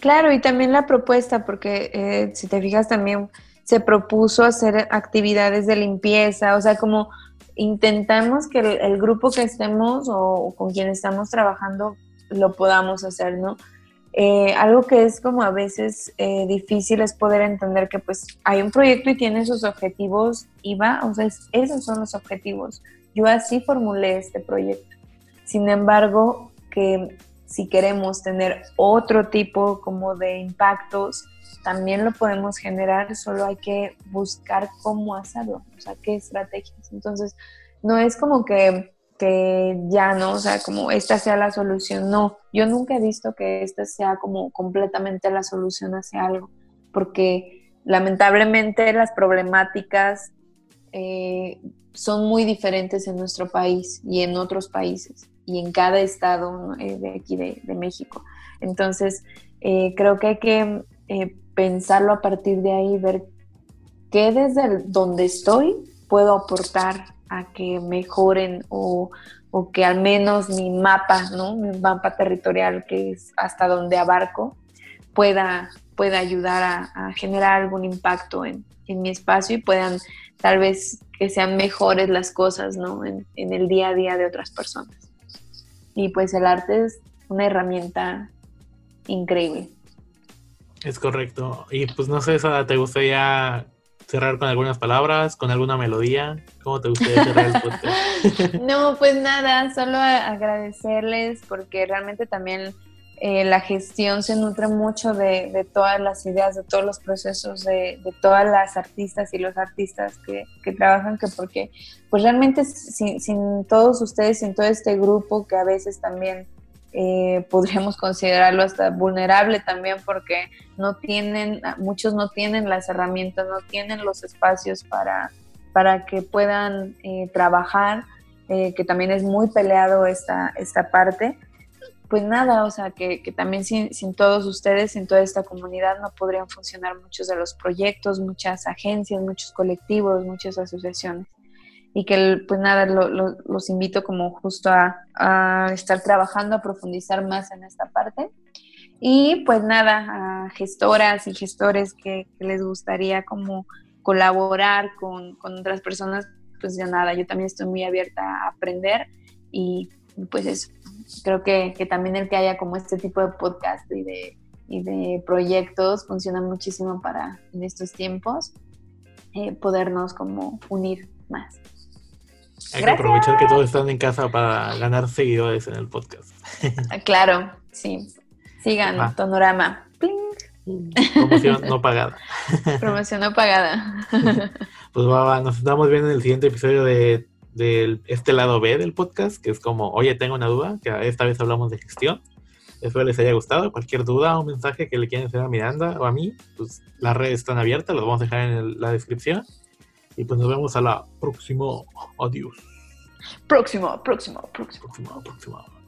Claro, y también la propuesta, porque eh, si te fijas también se propuso hacer actividades de limpieza, o sea, como intentamos que el, grupo que estemos o, con quien estamos trabajando lo podamos hacer, ¿no? Eh, algo que es como a veces eh, difícil es poder entender que pues hay un proyecto y tiene sus objetivos y va, o sea, esos son los objetivos. Yo así formulé este proyecto. Sin embargo, que si queremos tener otro tipo como de impactos, también lo podemos generar, solo hay que buscar cómo hacerlo, o sea, qué estrategias. Entonces, no es como que que ya no, o sea, como esta sea la solución. No, yo nunca he visto que esta sea como completamente la solución hacia algo, porque lamentablemente las problemáticas eh, son muy diferentes en nuestro país y en otros países y en cada estado eh, de aquí de, México. Entonces, eh, creo que hay que pensarlo a partir de ahí, ver qué desde donde estoy puedo aportar a que mejoren o, que al menos mi mapa, ¿no? Mi mapa territorial, que es hasta donde abarco, pueda, pueda ayudar a, generar algún impacto en, mi espacio y puedan tal vez que sean mejores las cosas, ¿no? En, en el día a día de otras personas. Y pues el arte es una herramienta increíble.
Es correcto. Y pues no sé, ¿te gustaría cerrar con algunas palabras, con alguna melodía? ¿Cómo te gustaría cerrar el podcast?
no, pues nada, solo agradecerles porque realmente también eh, la gestión se nutre mucho de, de, todas las ideas, de todos los procesos, de, de todas las artistas y los artistas que, que, trabajan, que porque pues realmente sin, sin todos ustedes, sin todo este grupo que a veces también eh, podríamos considerarlo hasta vulnerable también porque no tienen, muchos no tienen las herramientas, no tienen los espacios para, para que puedan eh, trabajar, eh, que también es muy peleado esta, esta parte. Pues nada, o sea, que, que también sin, sin, todos ustedes, sin toda esta comunidad, no podrían funcionar muchos de los proyectos, muchas agencias, muchos colectivos, muchas asociaciones y que pues nada, lo, lo, los invito como justo a, estar trabajando, a profundizar más en esta parte. Y pues nada, a gestoras y gestores que, que les gustaría como colaborar con, con, otras personas, pues ya nada, yo también estoy muy abierta a aprender y pues eso, creo que, que también el que haya como este tipo de podcast y de, y de proyectos funciona muchísimo para en estos tiempos eh, podernos como unir más.
Hay que aprovechar que todos están en casa para ganar seguidores en el podcast.
claro, sí. Sigan, ah. Tonorama.
Promoción no pagada.
Promoción no pagada.
Pues va, va, nos estamos viendo en el siguiente episodio de, de este lado B del podcast, que es como, oye, tengo una duda, que esta vez hablamos de gestión. Espero les haya gustado. Cualquier duda o mensaje que le quieran hacer a Miranda o a mí, pues las redes están abiertas, los vamos a dejar en el- la descripción. Y pues nos vemos a la próxima. Adiós.
Próximo, próximo, próximo.
Próxima, próxima.